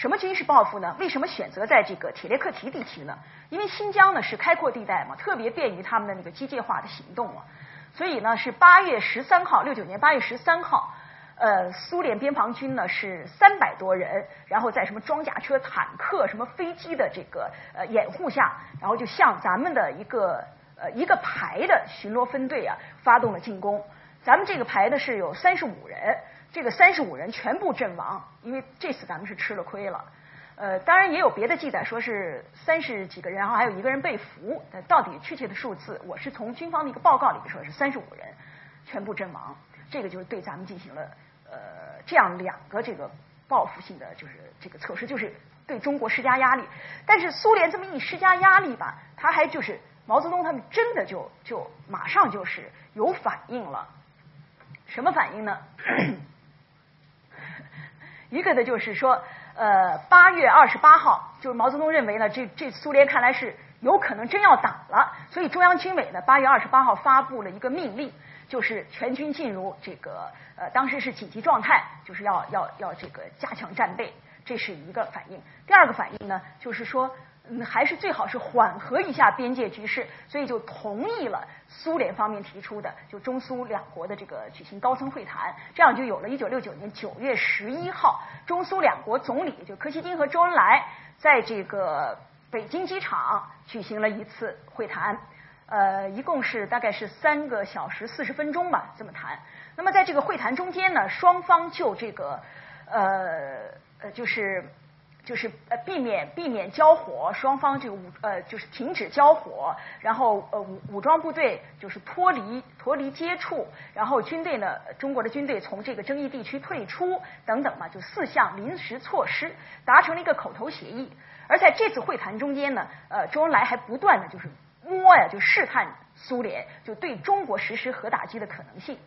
什么军事报复呢？为什么选择在这个铁列克提地区呢？因为新疆呢是开阔地带嘛，特别便于他们的那个机械化的行动啊。所以呢，是八月十三号，六九年八月十三号，呃，苏联边防军呢是三百多人，然后在什么装甲车、坦克、什么飞机的这个呃掩护下，然后就向咱们的一个呃一个排的巡逻分队啊发动了进攻。咱们这个排呢是有三十五人。这个三十五人全部阵亡，因为这次咱们是吃了亏了。呃，当然也有别的记载，说是三十几个人，然后还有一个人被俘。但到底确切的数字，我是从军方的一个报告里说是三十五人全部阵亡。这个就是对咱们进行了呃这样两个这个报复性的就是这个措施，就是对中国施加压力。但是苏联这么一施加压力吧，他还就是毛泽东他们真的就就马上就是有反应了。什么反应呢？一个呢，就是说，呃，八月二十八号，就是毛泽东认为呢，这这苏联看来是有可能真要打了，所以中央军委呢，八月二十八号发布了一个命令，就是全军进入这个呃，当时是紧急状态，就是要要要这个加强战备，这是一个反应。第二个反应呢，就是说。嗯，还是最好是缓和一下边界局势，所以就同意了苏联方面提出的，就中苏两国的这个举行高层会谈，这样就有了一九六九年九月十一号，中苏两国总理就柯西金和周恩来在这个北京机场举行了一次会谈，呃，一共是大概是三个小时四十分钟吧，这么谈。那么在这个会谈中间呢，双方就这个呃呃就是。就是呃避免避免交火，双方这个武呃就是停止交火，然后呃武武装部队就是脱离脱离接触，然后军队呢中国的军队从这个争议地区退出等等嘛，就四项临时措施达成了一个口头协议。而在这次会谈中间呢，呃周恩来还不断的就是摸呀，就试探苏联就对中国实施核打击的可能性。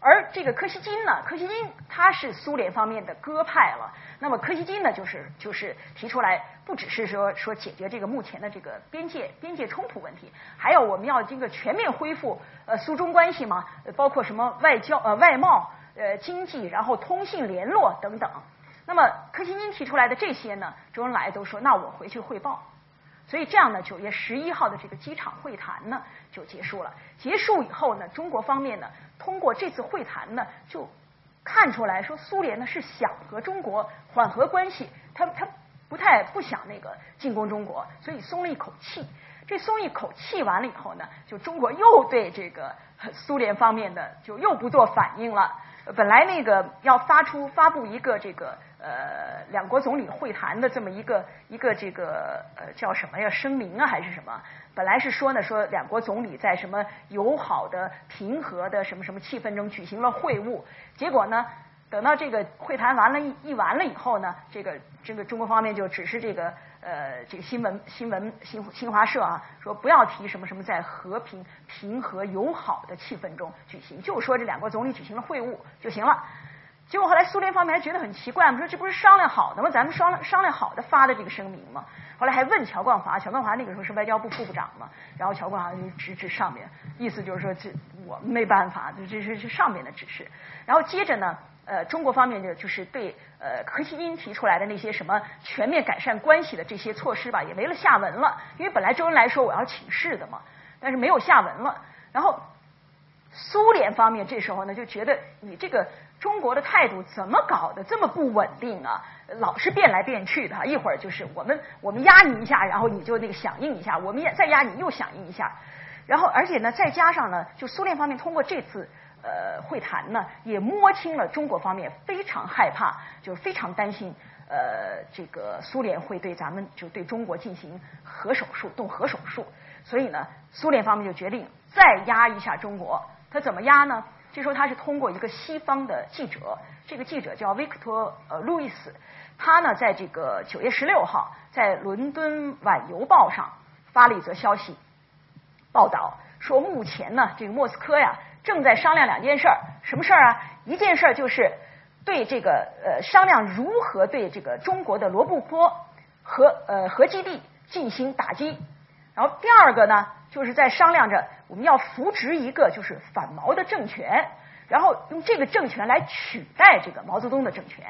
而这个柯西金呢，柯西金他是苏联方面的鸽派了。那么柯西金呢，就是就是提出来，不只是说说解决这个目前的这个边界边界冲突问题，还有我们要这个全面恢复呃苏中关系嘛，包括什么外交呃外贸呃经济，然后通信联络等等。那么柯西金提出来的这些呢，周恩来都说那我回去汇报。所以这样呢，九月十一号的这个机场会谈呢就结束了。结束以后呢，中国方面呢通过这次会谈呢就看出来说，苏联呢是想和中国缓和关系，他他不太不想那个进攻中国，所以松了一口气。这松一口气完了以后呢，就中国又对这个苏联方面的就又不做反应了。本来那个要发出发布一个这个呃两国总理会谈的这么一个一个这个呃叫什么呀声明啊还是什么？本来是说呢说两国总理在什么友好的平和的什么什么气氛中举行了会晤，结果呢？等到这个会谈完了，一完了以后呢，这个这个中国方面就只是这个呃这个新闻新闻新新华社啊说不要提什么什么在和平平和友好的气氛中举行，就说这两国总理举行了会晤就行了。结果后来苏联方面还觉得很奇怪我们，说这不是商量好的吗？咱们商量商量好的发的这个声明吗。后来还问乔冠华，乔冠华那个时候是外交部副部长嘛，然后乔冠华就指指上面，意思就是说这我没办法，这是是上面的指示。然后接着呢。呃，中国方面就就是对呃柯西金提出来的那些什么全面改善关系的这些措施吧，也没了下文了。因为本来周恩来说我要请示的嘛，但是没有下文了。然后苏联方面这时候呢就觉得你这个中国的态度怎么搞得这么不稳定啊？老是变来变去的，一会儿就是我们我们压你一下，然后你就那个响应一下，我们也再压你又响应一下。然后而且呢再加上呢，就苏联方面通过这次。呃，会谈呢也摸清了中国方面非常害怕，就是非常担心，呃，这个苏联会对咱们就对中国进行核手术，动核手术。所以呢，苏联方面就决定再压一下中国。他怎么压呢？据说他是通过一个西方的记者，这个记者叫维克托呃路易斯，他呢在这个九月十六号在伦敦晚邮报上发了一则消息，报道说目前呢这个莫斯科呀。正在商量两件事儿，什么事儿啊？一件事儿就是对这个呃商量如何对这个中国的罗布泊核呃核基地进行打击，然后第二个呢，就是在商量着我们要扶植一个就是反毛的政权，然后用这个政权来取代这个毛泽东的政权，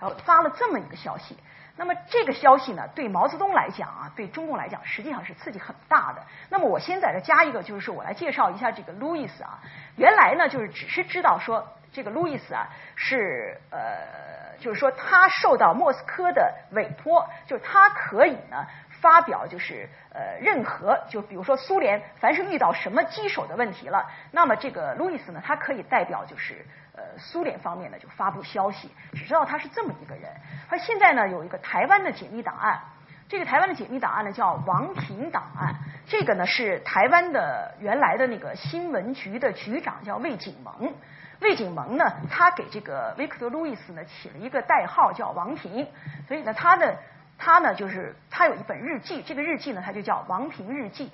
然后发了这么一个消息。那么这个消息呢，对毛泽东来讲啊，对中共来讲，实际上是刺激很大的。那么我先在这加一个，就是我来介绍一下这个路易斯啊。原来呢，就是只是知道说这个路易斯啊是呃，就是说他受到莫斯科的委托，就是他可以呢发表就是呃任何就比如说苏联凡是遇到什么棘手的问题了，那么这个路易斯呢，他可以代表就是。呃，苏联方面呢就发布消息，只知道他是这么一个人。而现在呢有一个台湾的解密档案，这个台湾的解密档案呢叫王平档案。这个呢是台湾的原来的那个新闻局的局长叫魏景蒙。魏景蒙呢他给这个维克多·路易斯呢起了一个代号叫王平，所以呢他的他呢就是他有一本日记，这个日记呢他就叫王平日记。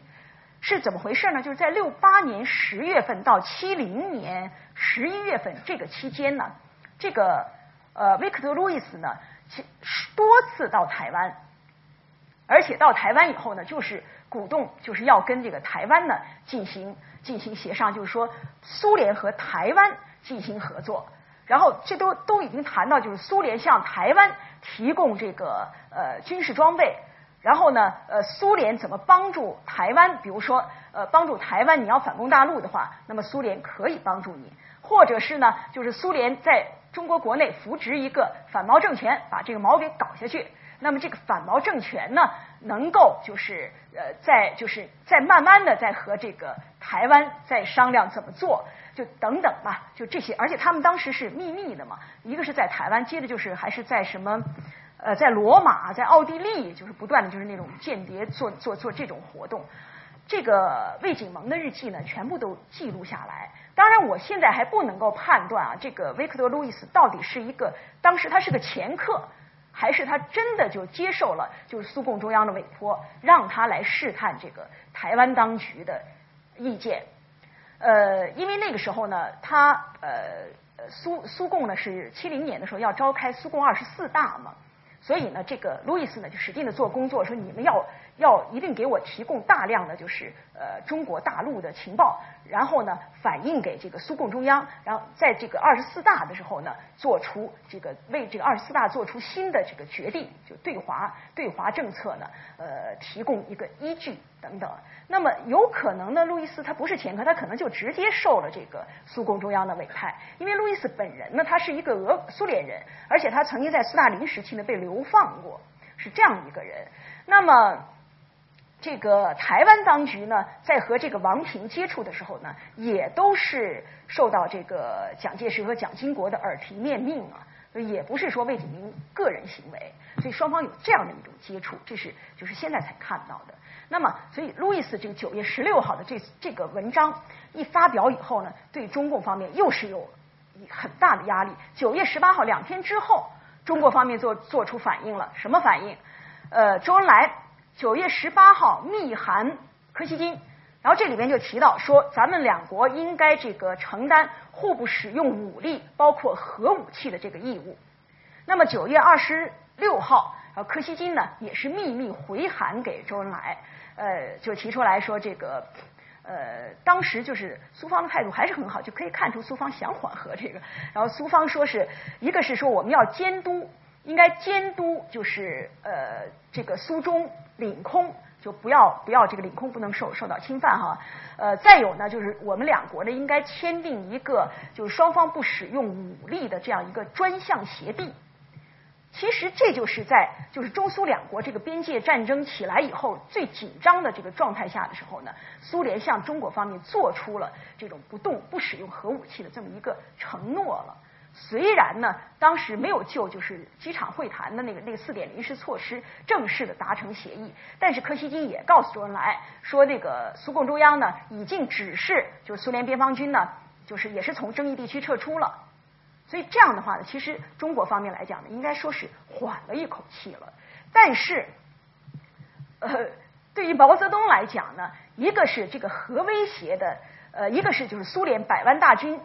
是怎么回事呢？就是在六八年十月份到七零年十一月份这个期间呢，这个呃维克多·路易斯呢，其多次到台湾，而且到台湾以后呢，就是鼓动就是要跟这个台湾呢进行进行协商，就是说苏联和台湾进行合作，然后这都都已经谈到就是苏联向台湾提供这个呃军事装备。然后呢，呃，苏联怎么帮助台湾？比如说，呃，帮助台湾，你要反攻大陆的话，那么苏联可以帮助你；或者是呢，就是苏联在中国国内扶植一个反毛政权，把这个毛给搞下去。那么这个反毛政权呢，能够就是呃，在就是在慢慢的在和这个台湾在商量怎么做，就等等吧，就这些。而且他们当时是秘密的嘛，一个是在台湾，接着就是还是在什么。呃，在罗马，在奥地利，就是不断的就是那种间谍做做做这种活动。这个魏景蒙的日记呢，全部都记录下来。当然，我现在还不能够判断啊，这个维克多·路易斯到底是一个当时他是个掮客，还是他真的就接受了就是苏共中央的委托，让他来试探这个台湾当局的意见。呃，因为那个时候呢，他呃苏苏共呢是七零年的时候要召开苏共二十四大嘛。所以呢，这个路易斯呢就使劲的做工作，说你们要要一定给我提供大量的就是呃中国大陆的情报，然后呢反映给这个苏共中央，然后在这个二十四大的时候呢，做出这个为这个二十四大做出新的这个决定，就对华对华政策呢呃提供一个依据等等。那么有可能呢，路易斯他不是前科，他可能就直接受了这个苏共中央的委派，因为路易斯本人呢他是一个俄苏联人，而且他曾经在斯大林时期呢被流。放过是这样一个人，那么这个台湾当局呢，在和这个王平接触的时候呢，也都是受到这个蒋介石和蒋经国的耳提面命啊，也不是说魏景明个人行为，所以双方有这样的一种接触，这是就是现在才看到的。那么，所以路易斯这个九月十六号的这这个文章一发表以后呢，对中共方面又是有很大的压力。九月十八号两天之后。中国方面做做出反应了，什么反应？呃，周恩来九月十八号密函柯西金，然后这里边就提到说，咱们两国应该这个承担互不使用武力，包括核武器的这个义务。那么九月二十六号，呃，柯西金呢也是秘密回函给周恩来，呃，就提出来说这个。呃，当时就是苏方的态度还是很好，就可以看出苏方想缓和这个。然后苏方说是一个是说我们要监督，应该监督就是呃这个苏中领空就不要不要这个领空不能受受到侵犯哈。呃，再有呢就是我们两国呢应该签订一个就是双方不使用武力的这样一个专项协定。其实这就是在就是中苏两国这个边界战争起来以后最紧张的这个状态下的时候呢，苏联向中国方面做出了这种不动不使用核武器的这么一个承诺了。虽然呢，当时没有就就是机场会谈的那个那个四点临时措施正式的达成协议，但是柯西金也告诉周恩来说，那个苏共中央呢已经指示就是苏联边防军呢，就是也是从争议地区撤出了。所以这样的话呢，其实中国方面来讲呢，应该说是缓了一口气了。但是，呃，对于毛泽东来讲呢，一个是这个核威胁的，呃，一个是就是苏联百万大军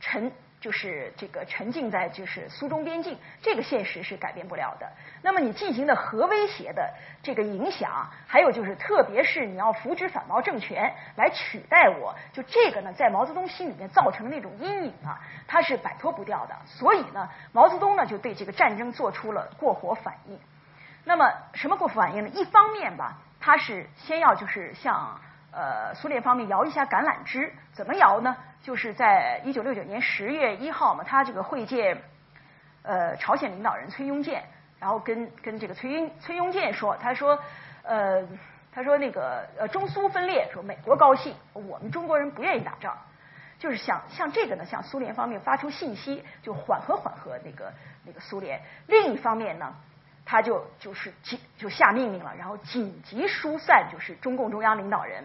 沉。就是这个沉浸在就是苏中边境，这个现实是改变不了的。那么你进行的核威胁的这个影响，还有就是特别是你要扶植反毛政权来取代我，就这个呢，在毛泽东心里面造成那种阴影啊，他是摆脱不掉的。所以呢，毛泽东呢就对这个战争做出了过火反应。那么什么过火反应呢？一方面吧，他是先要就是向呃苏联方面摇一下橄榄枝，怎么摇呢？就是在一九六九年十月一号嘛，他这个会见呃朝鲜领导人崔庸健，然后跟跟这个崔庸崔庸健说，他说呃他说那个呃中苏分裂，说美国高兴，我们中国人不愿意打仗，就是想像这个呢，向苏联方面发出信息，就缓和缓和那个那个苏联。另一方面呢，他就就是紧就下命令了，然后紧急疏散就是中共中央领导人。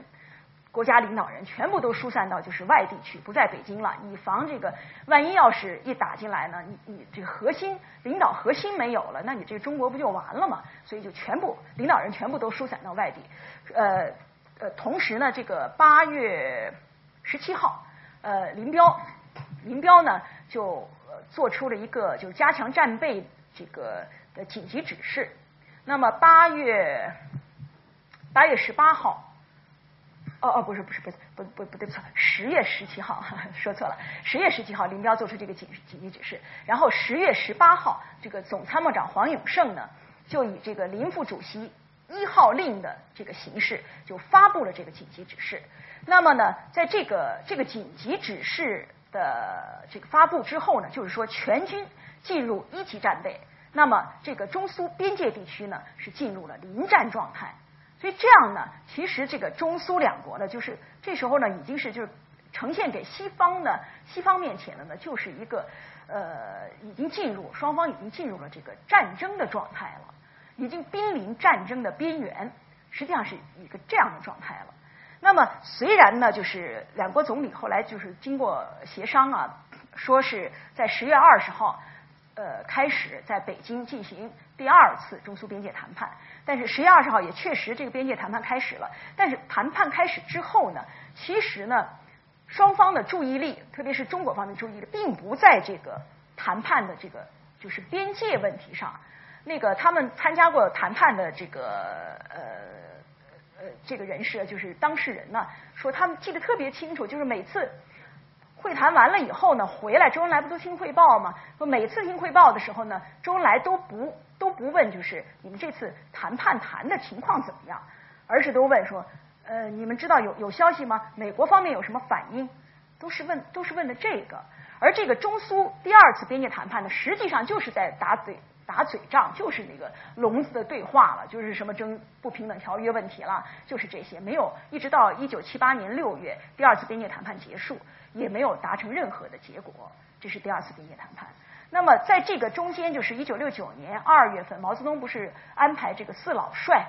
国家领导人全部都疏散到就是外地去，不在北京了，以防这个万一要是一打进来呢，你你这个核心领导核心没有了，那你这个中国不就完了吗？所以就全部领导人全部都疏散到外地。呃呃，同时呢，这个八月十七号，呃，林彪林彪呢就做出了一个就是加强战备这个的紧急指示。那么八月八月十八号。哦哦，不是不是不是不不不对不错，十月十七号 说错了，十月十七号林彪做出这个紧紧急指示，然后十月十八号，这个总参谋长黄永胜呢，就以这个林副主席一号令的这个形式，就发布了这个紧急指示。那么呢，在这个这个紧急指示的这个发布之后呢，就是说全军进入一级战备，那么这个中苏边界地区呢是进入了临战状态。所以这样呢，其实这个中苏两国呢，就是这时候呢，已经是就是呈现给西方呢，西方面前的呢，就是一个呃，已经进入双方已经进入了这个战争的状态了，已经濒临战争的边缘，实际上是一个这样的状态了。那么虽然呢，就是两国总理后来就是经过协商啊，说是在十月二十号。呃，开始在北京进行第二次中苏边界谈判，但是十月二十号也确实这个边界谈判开始了。但是谈判开始之后呢，其实呢，双方的注意力，特别是中国方面注意力，并不在这个谈判的这个就是边界问题上。那个他们参加过谈判的这个呃呃这个人士，就是当事人呢，说他们记得特别清楚，就是每次会谈完了以后呢，回来周恩来不都听汇报吗？说每次听汇报的时候呢，周恩来都不都不问，就是你们这次谈判谈的情况怎么样，而是都问说，呃，你们知道有有消息吗？美国方面有什么反应？都是问都是问的这个。而这个中苏第二次边界谈判呢，实际上就是在打嘴打嘴仗，就是那个笼子的对话了，就是什么争不平等条约问题了，就是这些，没有一直到一九七八年六月第二次边界谈判结束，也没有达成任何的结果，这是第二次边界谈判。那么在这个中间，就是一九六九年二月份，毛泽东不是安排这个四老帅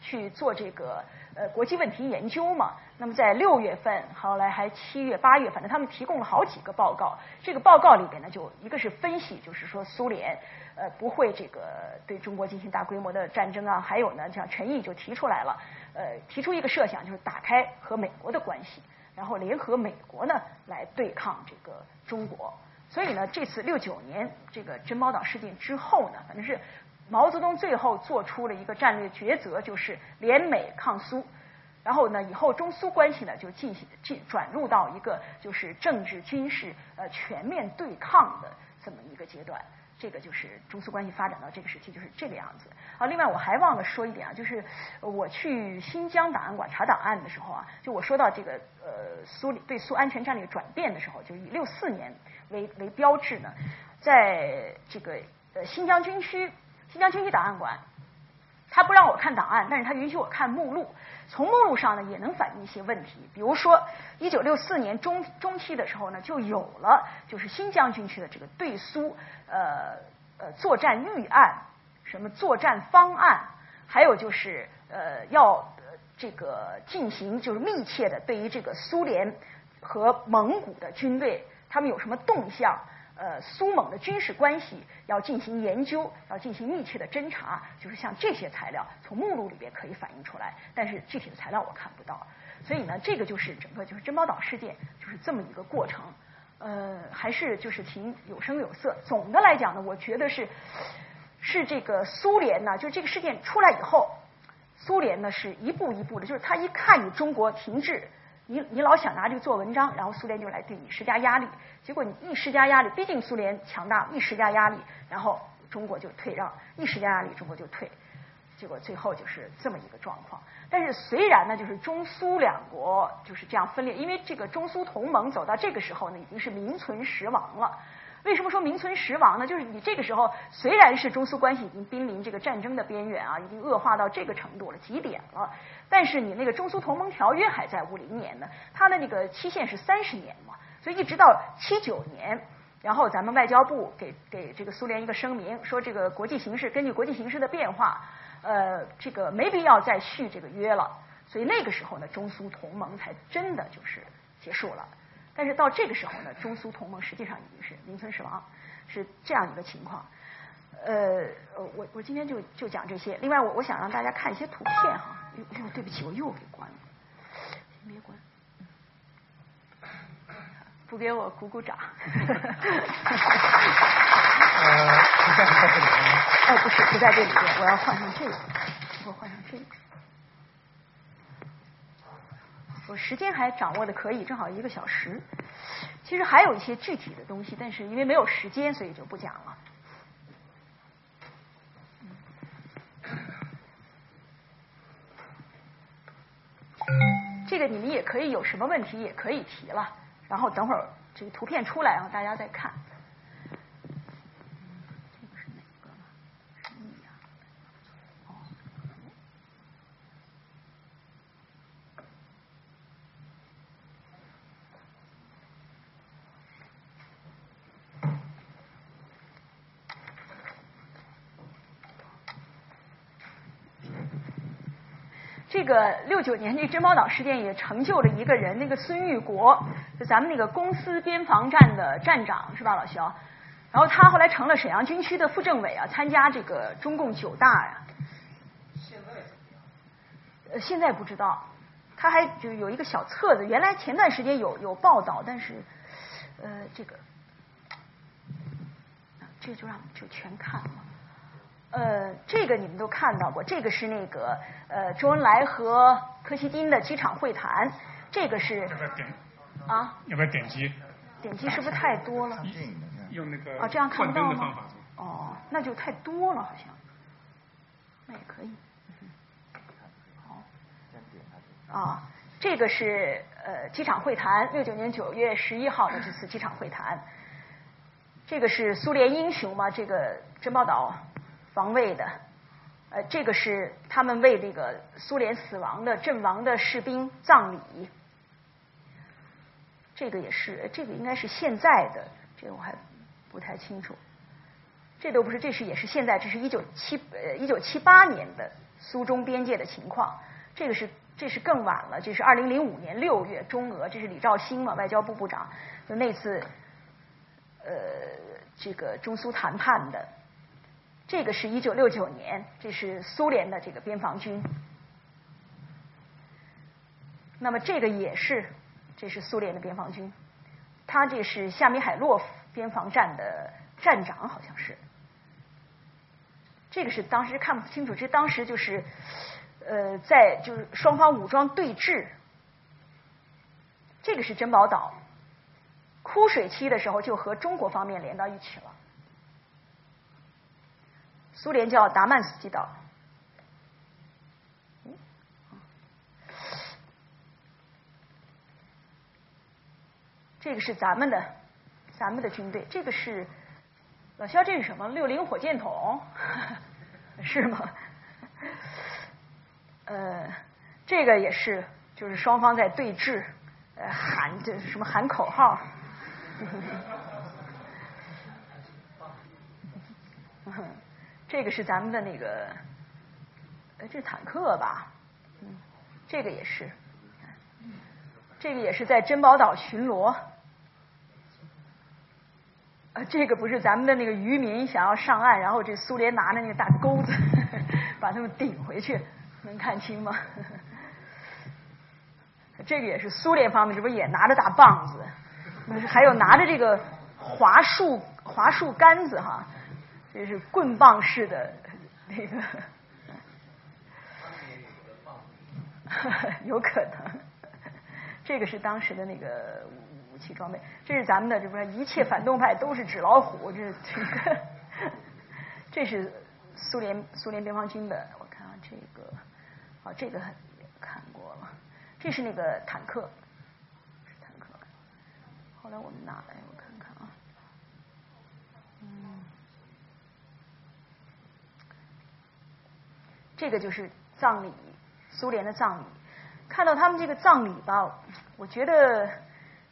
去做这个。呃，国际问题研究嘛，那么在六月份，后来还七月、八月，反正他们提供了好几个报告。这个报告里边呢，就一个是分析，就是说苏联呃不会这个对中国进行大规模的战争啊，还有呢，像陈毅就提出来了，呃，提出一个设想，就是打开和美国的关系，然后联合美国呢来对抗这个中国。所以呢，这次六九年这个珍宝岛事件之后呢，反正是。毛泽东最后做出了一个战略抉择，就是联美抗苏。然后呢，以后中苏关系呢就进行进转入到一个就是政治军事呃全面对抗的这么一个阶段。这个就是中苏关系发展到这个时期就是这个样子。啊，另外我还忘了说一点啊，就是我去新疆档案馆查档案的时候啊，就我说到这个呃苏对苏安全战略转变的时候，就以六四年为为标志呢，在这个呃新疆军区。新疆军区档案馆，他不让我看档案，但是他允许我看目录。从目录上呢，也能反映一些问题。比如说，一九六四年中中期的时候呢，就有了就是新疆军区的这个对苏呃呃作战预案，什么作战方案，还有就是呃要这个进行就是密切的对于这个苏联和蒙古的军队，他们有什么动向。呃，苏蒙的军事关系要进行研究，要进行密切的侦查，就是像这些材料从目录里边可以反映出来，但是具体的材料我看不到，所以呢，这个就是整个就是珍宝岛事件就是这么一个过程，呃，还是就是挺有声有色。总的来讲呢，我觉得是是这个苏联呢，就是这个事件出来以后，苏联呢是一步一步的，就是他一看你中国停滞。你你老想拿这个做文章，然后苏联就来对你施加压力，结果你一施加压力，毕竟苏联强大，一施加压力，然后中国就退让，一施加压力，中国就退，结果最后就是这么一个状况。但是虽然呢，就是中苏两国就是这样分裂，因为这个中苏同盟走到这个时候呢，已经是名存实亡了。为什么说名存实亡呢？就是你这个时候虽然是中苏关系已经濒临这个战争的边缘啊，已经恶化到这个程度了，极点了，但是你那个中苏同盟条约还在五零年呢，它的那个期限是三十年嘛，所以一直到七九年，然后咱们外交部给给这个苏联一个声明，说这个国际形势根据国际形势的变化，呃，这个没必要再续这个约了，所以那个时候呢，中苏同盟才真的就是结束了。但是到这个时候呢，中苏同盟实际上已经是名存实亡，是这样一个情况。呃，我我今天就就讲这些。另外，我我想让大家看一些图片哈。哟哟，对不起，我又给关了，先别关。不给我鼓鼓掌。呃，不在 不在这里边。哦，不是不在这里边，我要换上这个，我换上这个。我时间还掌握的可以，正好一个小时。其实还有一些具体的东西，但是因为没有时间，所以就不讲了。这个你们也可以有什么问题也可以提了，然后等会儿这个图片出来，然后大家再看。这个六九年那珍宝岛事件也成就了一个人，那个孙玉国，就咱们那个公司边防站的站长是吧，老肖？然后他后来成了沈阳军区的副政委啊，参加这个中共九大呀。现在怎么样？呃，现在不知道，他还就有一个小册子，原来前段时间有有报道，但是呃这个，这就让就全看了。呃，这个你们都看到过，这个是那个呃周恩来和柯西金的机场会谈，这个是要不要点？啊，要不要点击？点击是不是太多了？用那个啊，这样看不到吗？哦，那就太多了，好像。那也可以。好。啊，这个是呃机场会谈，六九年九月十一号的这次机场会谈。这个是苏联英雄嘛？这个珍宝岛防卫的，呃，这个是他们为这个苏联死亡的阵亡的士兵葬礼。这个也是，这个应该是现在的，这个我还不太清楚。这都不是，这是也是现在，这是一九七呃一九七八年的苏中边界的情况。这个是这是更晚了，这是二零零五年六月中俄，这是李兆星嘛，外交部部长，就那次呃这个中苏谈判的。这个是一九六九年，这是苏联的这个边防军。那么这个也是，这是苏联的边防军，他这是夏米海洛夫边防站的站长，好像是。这个是当时看不清楚，这当时就是呃，在就是双方武装对峙。这个是珍宝岛，枯水期的时候就和中国方面连到一起了。苏联叫达曼斯基岛。这个是咱们的，咱们的军队。这个是老肖，这是什么？六零火箭筒，是吗？呃，这个也是，就是双方在对峙，呃，喊这什么喊口号。这个是咱们的那个，呃，这是坦克吧？嗯，这个也是，这个也是在珍宝岛巡逻。啊，这个不是咱们的那个渔民想要上岸，然后这苏联拿着那个大钩子 把他们顶回去，能看清吗？这个也是苏联方面，这不也拿着大棒子，还有拿着这个桦树桦树杆子哈，这是棍棒式的那个，有可能，这个是当时的那个。武器装备，这是咱们的，这不是一切反动派都是纸老虎，这这个，这是苏联苏联边防军的，我看啊，这个，啊这个看过了，这是那个坦克，是坦克，后来我们拿来我看看啊，嗯，这个就是葬礼，苏联的葬礼，看到他们这个葬礼吧，我觉得。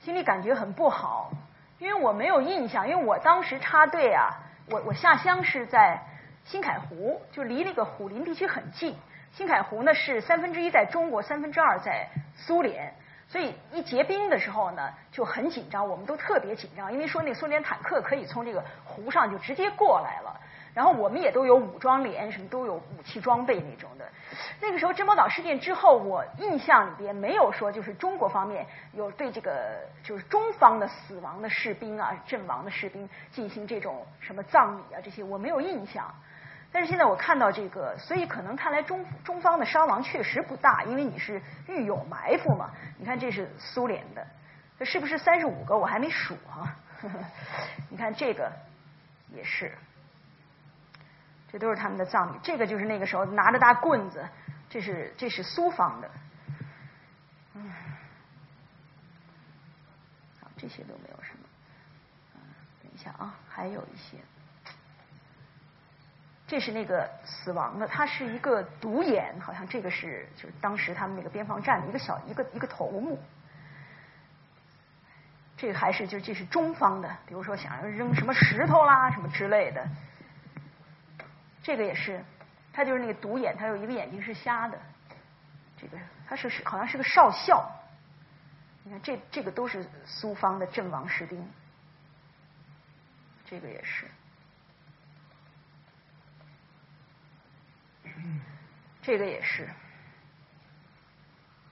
心里感觉很不好，因为我没有印象，因为我当时插队啊，我我下乡是在新凯湖，就离那个虎林地区很近。新凯湖呢是三分之一在中国，三分之二在苏联，所以一结冰的时候呢就很紧张，我们都特别紧张，因为说那苏联坦克可以从这个湖上就直接过来了。然后我们也都有武装连，什么都有武器装备那种的。那个时候珍宝岛事件之后，我印象里边没有说就是中国方面有对这个就是中方的死亡的士兵啊、阵亡的士兵进行这种什么葬礼啊这些，我没有印象。但是现在我看到这个，所以可能看来中中方的伤亡确实不大，因为你是遇有埋伏嘛。你看这是苏联的，这是不是三十五个？我还没数啊。你看这个也是。这都是他们的葬礼，这个就是那个时候拿着大棍子，这是这是苏方的，嗯，好，这些都没有什么，等一下啊，还有一些，这是那个死亡的，他是一个独眼，好像这个是就是当时他们那个边防站的一个小一个一个头目，这个还是就这是中方的，比如说想要扔什么石头啦什么之类的。这个也是，他就是那个独眼，他有一个眼睛是瞎的。这个他是好像是个少校。你看，这这个都是苏方的阵亡士兵。这个也是，这个也是，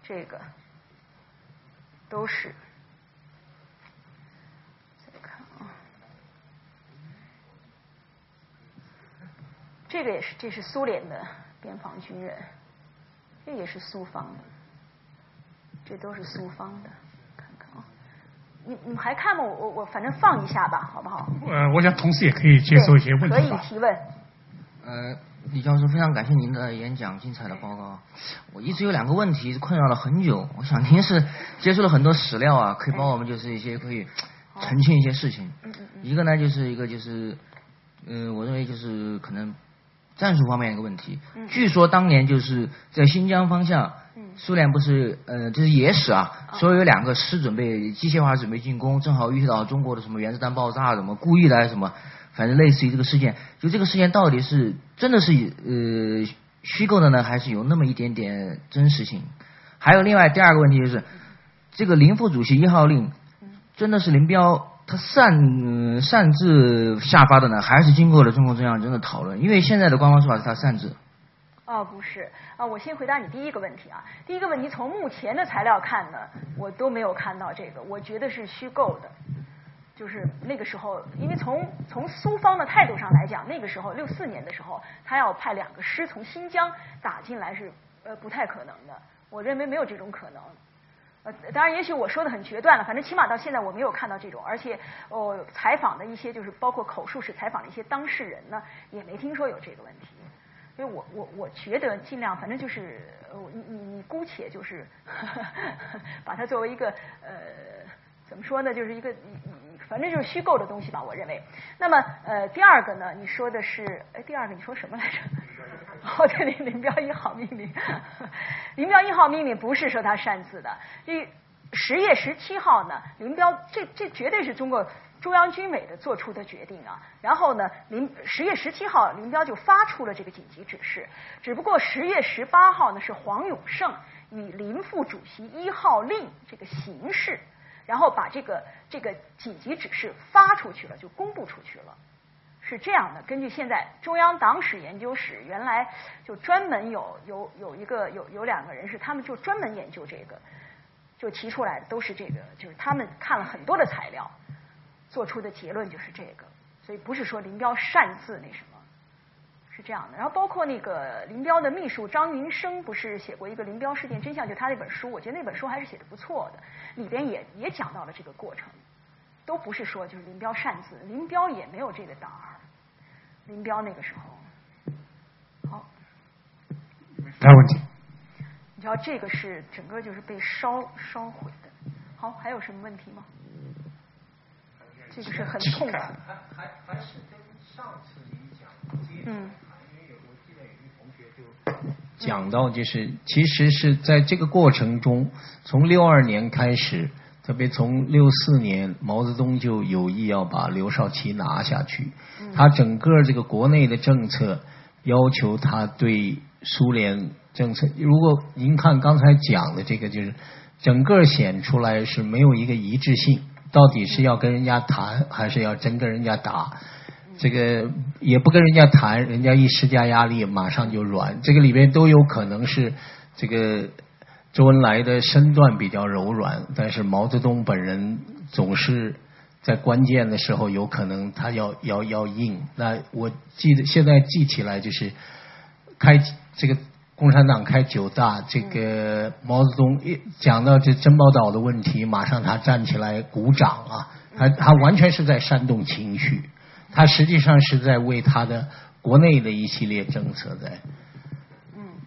这个都是。这个也是，这是苏联的边防军人，这也是苏方的，这都是苏方的，看看啊。你你们还看吗？我我我反正放一下吧，好不好？呃，我想同时也可以接受一些问题可以提问。呃，李教授，非常感谢您的演讲，精彩的报告。我一直有两个问题困扰了很久，我想您是接触了很多史料啊，可以帮我们就是一些可以澄清一些事情。一个呢，就是一个就是，嗯，我认为就是可能战术方面一个问题。据说当年就是在新疆方向，苏联不是呃，就是野史啊，说有两个师准备机械化准备进攻，正好遇到中国的什么原子弹爆炸什么，故意的还是什么。反正类似于这个事件，就这个事件到底是真的是呃虚构的呢，还是有那么一点点真实性？还有另外第二个问题就是，这个林副主席一号令真的是林彪他擅擅自下发的呢，还是经过了中共中央真的讨论？因为现在的官方说法是他擅自。哦，不是啊，我先回答你第一个问题啊。第一个问题从目前的材料看呢，我都没有看到这个，我觉得是虚构的。就是那个时候，因为从从苏方的态度上来讲，那个时候六四年的时候，他要派两个师从新疆打进来是呃不太可能的。我认为没有这种可能。呃，当然，也许我说的很决断了，反正起码到现在我没有看到这种，而且我采访的一些就是包括口述史采访的一些当事人呢，也没听说有这个问题。所以我我我觉得尽量，反正就是你你你姑且就是 把它作为一个呃怎么说呢，就是一个你。反正就是虚构的东西吧，我认为。那么，呃，第二个呢，你说的是，哎，第二个你说什么来着？哦，对，林林彪一号命令，林彪一号命令不是说他擅自的。因十月十七号呢，林彪这这绝对是中国中央军委的做出的决定啊。然后呢，林十月十七号，林彪就发出了这个紧急指示。只不过十月十八号呢，是黄永胜与林副主席一号令这个形式。然后把这个这个紧急指示发出去了，就公布出去了，是这样的。根据现在中央党史研究室原来就专门有有有一个有有两个人是他们就专门研究这个，就提出来的都是这个，就是他们看了很多的材料，做出的结论就是这个。所以不是说林彪擅自那什么。是这样的，然后包括那个林彪的秘书张云生，不是写过一个《林彪事件真相》，就他那本书，我觉得那本书还是写的不错的，里边也也讲到了这个过程，都不是说就是林彪擅自，林彪也没有这个胆儿，林彪那个时候，好，没问题。你知道这个是整个就是被烧烧毁的，好，还有什么问题吗？这个是很痛的。还还还是跟上次嗯。讲到就是，其实是在这个过程中，从六二年开始，特别从六四年，毛泽东就有意要把刘少奇拿下去。他整个这个国内的政策要求他对苏联政策，如果您看刚才讲的这个，就是整个显出来是没有一个一致性，到底是要跟人家谈，还是要真跟人家打？这个也不跟人家谈，人家一施加压力，马上就软。这个里边都有可能是这个周恩来的身段比较柔软，但是毛泽东本人总是在关键的时候有可能他要要要硬。那我记得现在记起来就是开这个共产党开九大，这个毛泽东一讲到这珍宝岛的问题，马上他站起来鼓掌啊，他他完全是在煽动情绪。他实际上是在为他的国内的一系列政策在。嗯，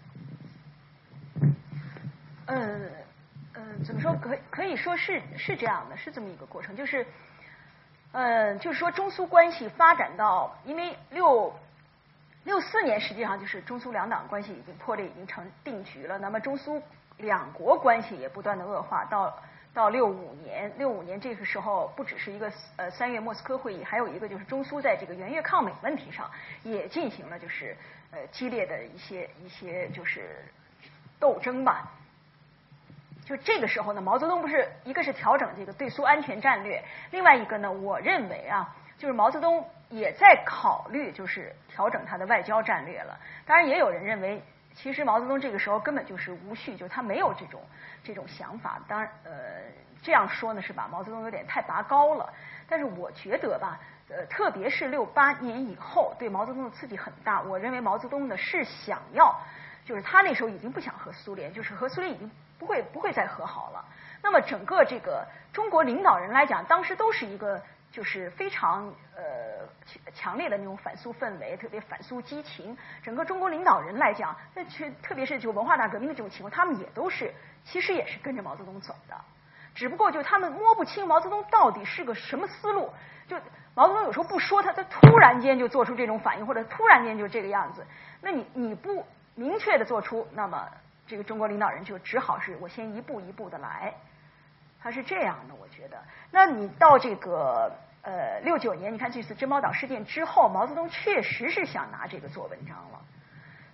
呃，呃，怎么说？可可以说是是这样的，是这么一个过程。就是，呃，就是说中苏关系发展到，因为六六四年实际上就是中苏两党关系已经破裂，已经成定局了。那么中苏两国关系也不断的恶化到。到六五年，六五年这个时候不只是一个呃三月莫斯科会议，还有一个就是中苏在这个援越抗美问题上也进行了就是呃激烈的一些一些就是斗争吧。就这个时候呢，毛泽东不是一个是调整这个对苏安全战略，另外一个呢，我认为啊，就是毛泽东也在考虑就是调整他的外交战略了。当然，也有人认为。其实毛泽东这个时候根本就是无序，就他没有这种这种想法。当然，呃，这样说呢是把毛泽东有点太拔高了。但是我觉得吧，呃，特别是六八年以后，对毛泽东的刺激很大。我认为毛泽东呢是想要，就是他那时候已经不想和苏联，就是和苏联已经不会不会再和好了。那么整个这个中国领导人来讲，当时都是一个就是非常呃强烈的那种反苏氛围，特别反苏激情。整个中国领导人来讲，那却特别是就文化大革命的这种情况，他们也都是其实也是跟着毛泽东走的，只不过就他们摸不清毛泽东到底是个什么思路。就毛泽东有时候不说，他他突然间就做出这种反应，或者突然间就这个样子。那你你不明确的做出，那么这个中国领导人就只好是我先一步一步的来。他是这样的，我觉得。那你到这个呃六九年，你看这次珍宝岛事件之后，毛泽东确实是想拿这个做文章了，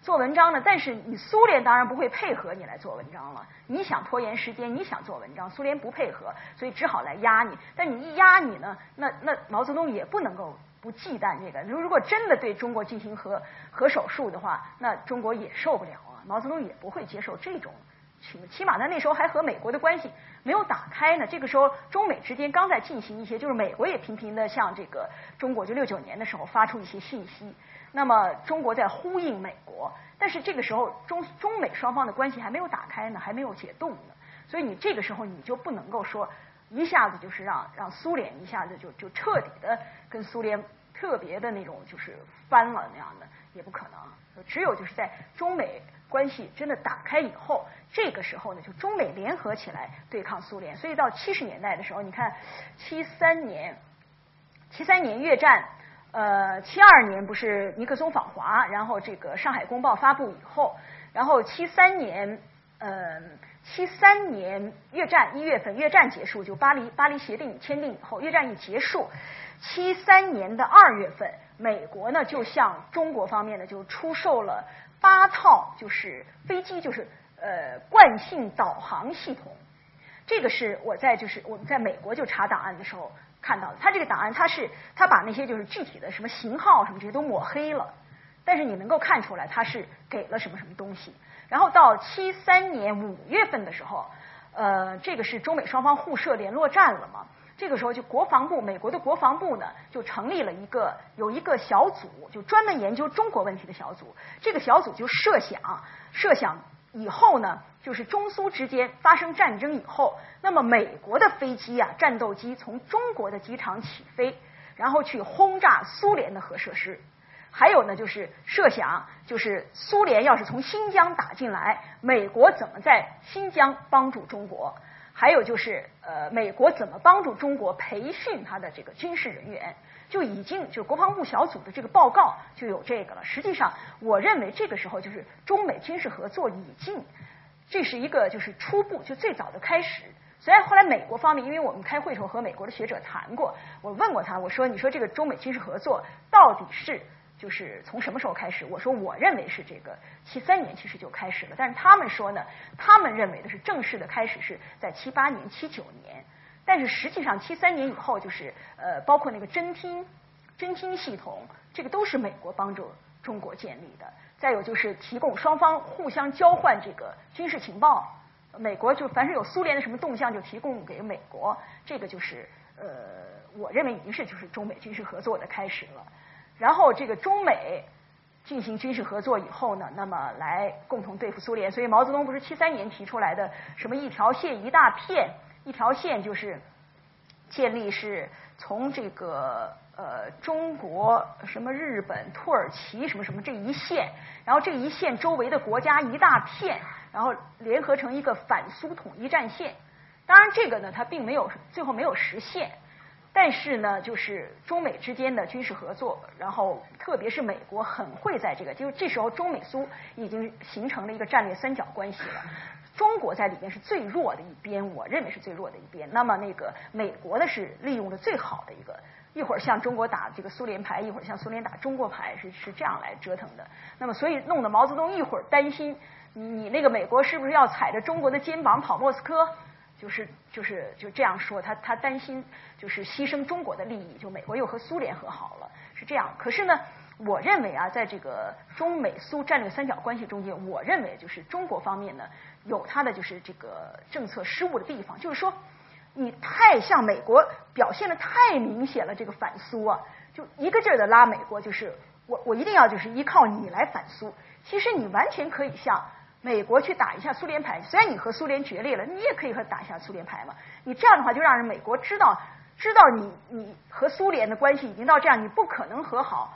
做文章呢。但是你苏联当然不会配合你来做文章了。你想拖延时间，你想做文章，苏联不配合，所以只好来压你。但你一压你呢，那那毛泽东也不能够不忌惮这个。如如果真的对中国进行核核手术的话，那中国也受不了啊。毛泽东也不会接受这种。起起码在那时候还和美国的关系没有打开呢。这个时候中美之间刚在进行一些，就是美国也频频的向这个中国，就六九年的时候发出一些信息。那么中国在呼应美国，但是这个时候中中美双方的关系还没有打开呢，还没有解冻呢。所以你这个时候你就不能够说一下子就是让让苏联一下子就就彻底的跟苏联特别的那种就是翻了那样的也不可能。只有就是在中美。关系真的打开以后，这个时候呢，就中美联合起来对抗苏联。所以到七十年代的时候，你看七三年，七三年越战，呃，七二年不是尼克松访华，然后这个《上海公报》发布以后，然后七三年，嗯，七三年越战一月份越战结束，就巴黎巴黎协定签订以后，越战一结束，七三年的二月份，美国呢就向中国方面呢就出售了。八套就是飞机，就是呃惯性导航系统。这个是我在就是我们在美国就查档案的时候看到的。他这个档案，他是他把那些就是具体的什么型号什么这些都抹黑了，但是你能够看出来他是给了什么什么东西。然后到七三年五月份的时候，呃，这个是中美双方互设联络站了嘛？这个时候，就国防部，美国的国防部呢，就成立了一个有一个小组，就专门研究中国问题的小组。这个小组就设想，设想以后呢，就是中苏之间发生战争以后，那么美国的飞机啊，战斗机从中国的机场起飞，然后去轰炸苏联的核设施。还有呢，就是设想，就是苏联要是从新疆打进来，美国怎么在新疆帮助中国？还有就是，呃，美国怎么帮助中国培训他的这个军事人员，就已经就国防部小组的这个报告就有这个了。实际上，我认为这个时候就是中美军事合作已经，这是一个就是初步就最早的开始。虽然后来美国方面，因为我们开会时候和美国的学者谈过，我问过他，我说你说这个中美军事合作到底是？就是从什么时候开始？我说我认为是这个七三年其实就开始了，但是他们说呢，他们认为的是正式的开始是在七八年、七九年，但是实际上七三年以后就是呃，包括那个侦听、侦听系统，这个都是美国帮助中国建立的。再有就是提供双方互相交换这个军事情报，美国就凡是有苏联的什么动向就提供给美国，这个就是呃，我认为已经是就是中美军事合作的开始了。然后这个中美进行军事合作以后呢，那么来共同对付苏联。所以毛泽东不是七三年提出来的什么一条线一大片，一条线就是建立是从这个呃中国什么日本土耳其什么什么这一线，然后这一线周围的国家一大片，然后联合成一个反苏统一战线。当然这个呢，它并没有最后没有实现。但是呢，就是中美之间的军事合作，然后特别是美国很会在这个，就是这时候中美苏已经形成了一个战略三角关系了。中国在里面是最弱的一边，我认为是最弱的一边。那么那个美国呢是利用的最好的一个，一会儿向中国打这个苏联牌，一会儿向苏联打中国牌，是是这样来折腾的。那么所以弄得毛泽东一会儿担心，你你那个美国是不是要踩着中国的肩膀跑莫斯科？就是就是就这样说，他他担心就是牺牲中国的利益，就美国又和苏联和好了，是这样。可是呢，我认为啊，在这个中美苏战略三角关系中间，我认为就是中国方面呢有它的就是这个政策失误的地方，就是说你太向美国表现的太明显了，这个反苏啊，就一个劲儿的拉美国，就是我我一定要就是依靠你来反苏。其实你完全可以向美国去打一下苏联牌，虽然你和苏联决裂了，你也可以和打一下苏联牌嘛。你这样的话，就让人美国知道知道你你和苏联的关系已经到这样，你不可能和好。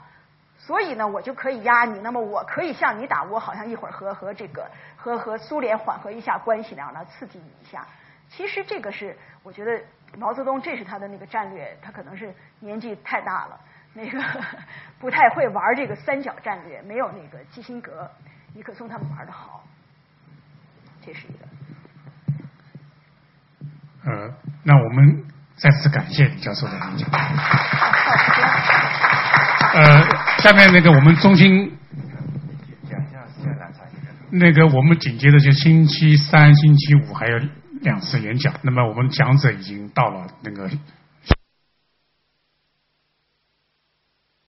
所以呢，我就可以压你。那么我可以向你打，我好像一会儿和和这个和和苏联缓和一下关系那样的刺激你一下。其实这个是我觉得毛泽东这是他的那个战略，他可能是年纪太大了，那个 不太会玩这个三角战略，没有那个基辛格、尼克松他们玩的好。这是一个。呃，那我们再次感谢李教授的演讲。呃，下面那个我们中心那个我们紧接着就星期三、星期五还有两次演讲，那么我们讲者已经到了那个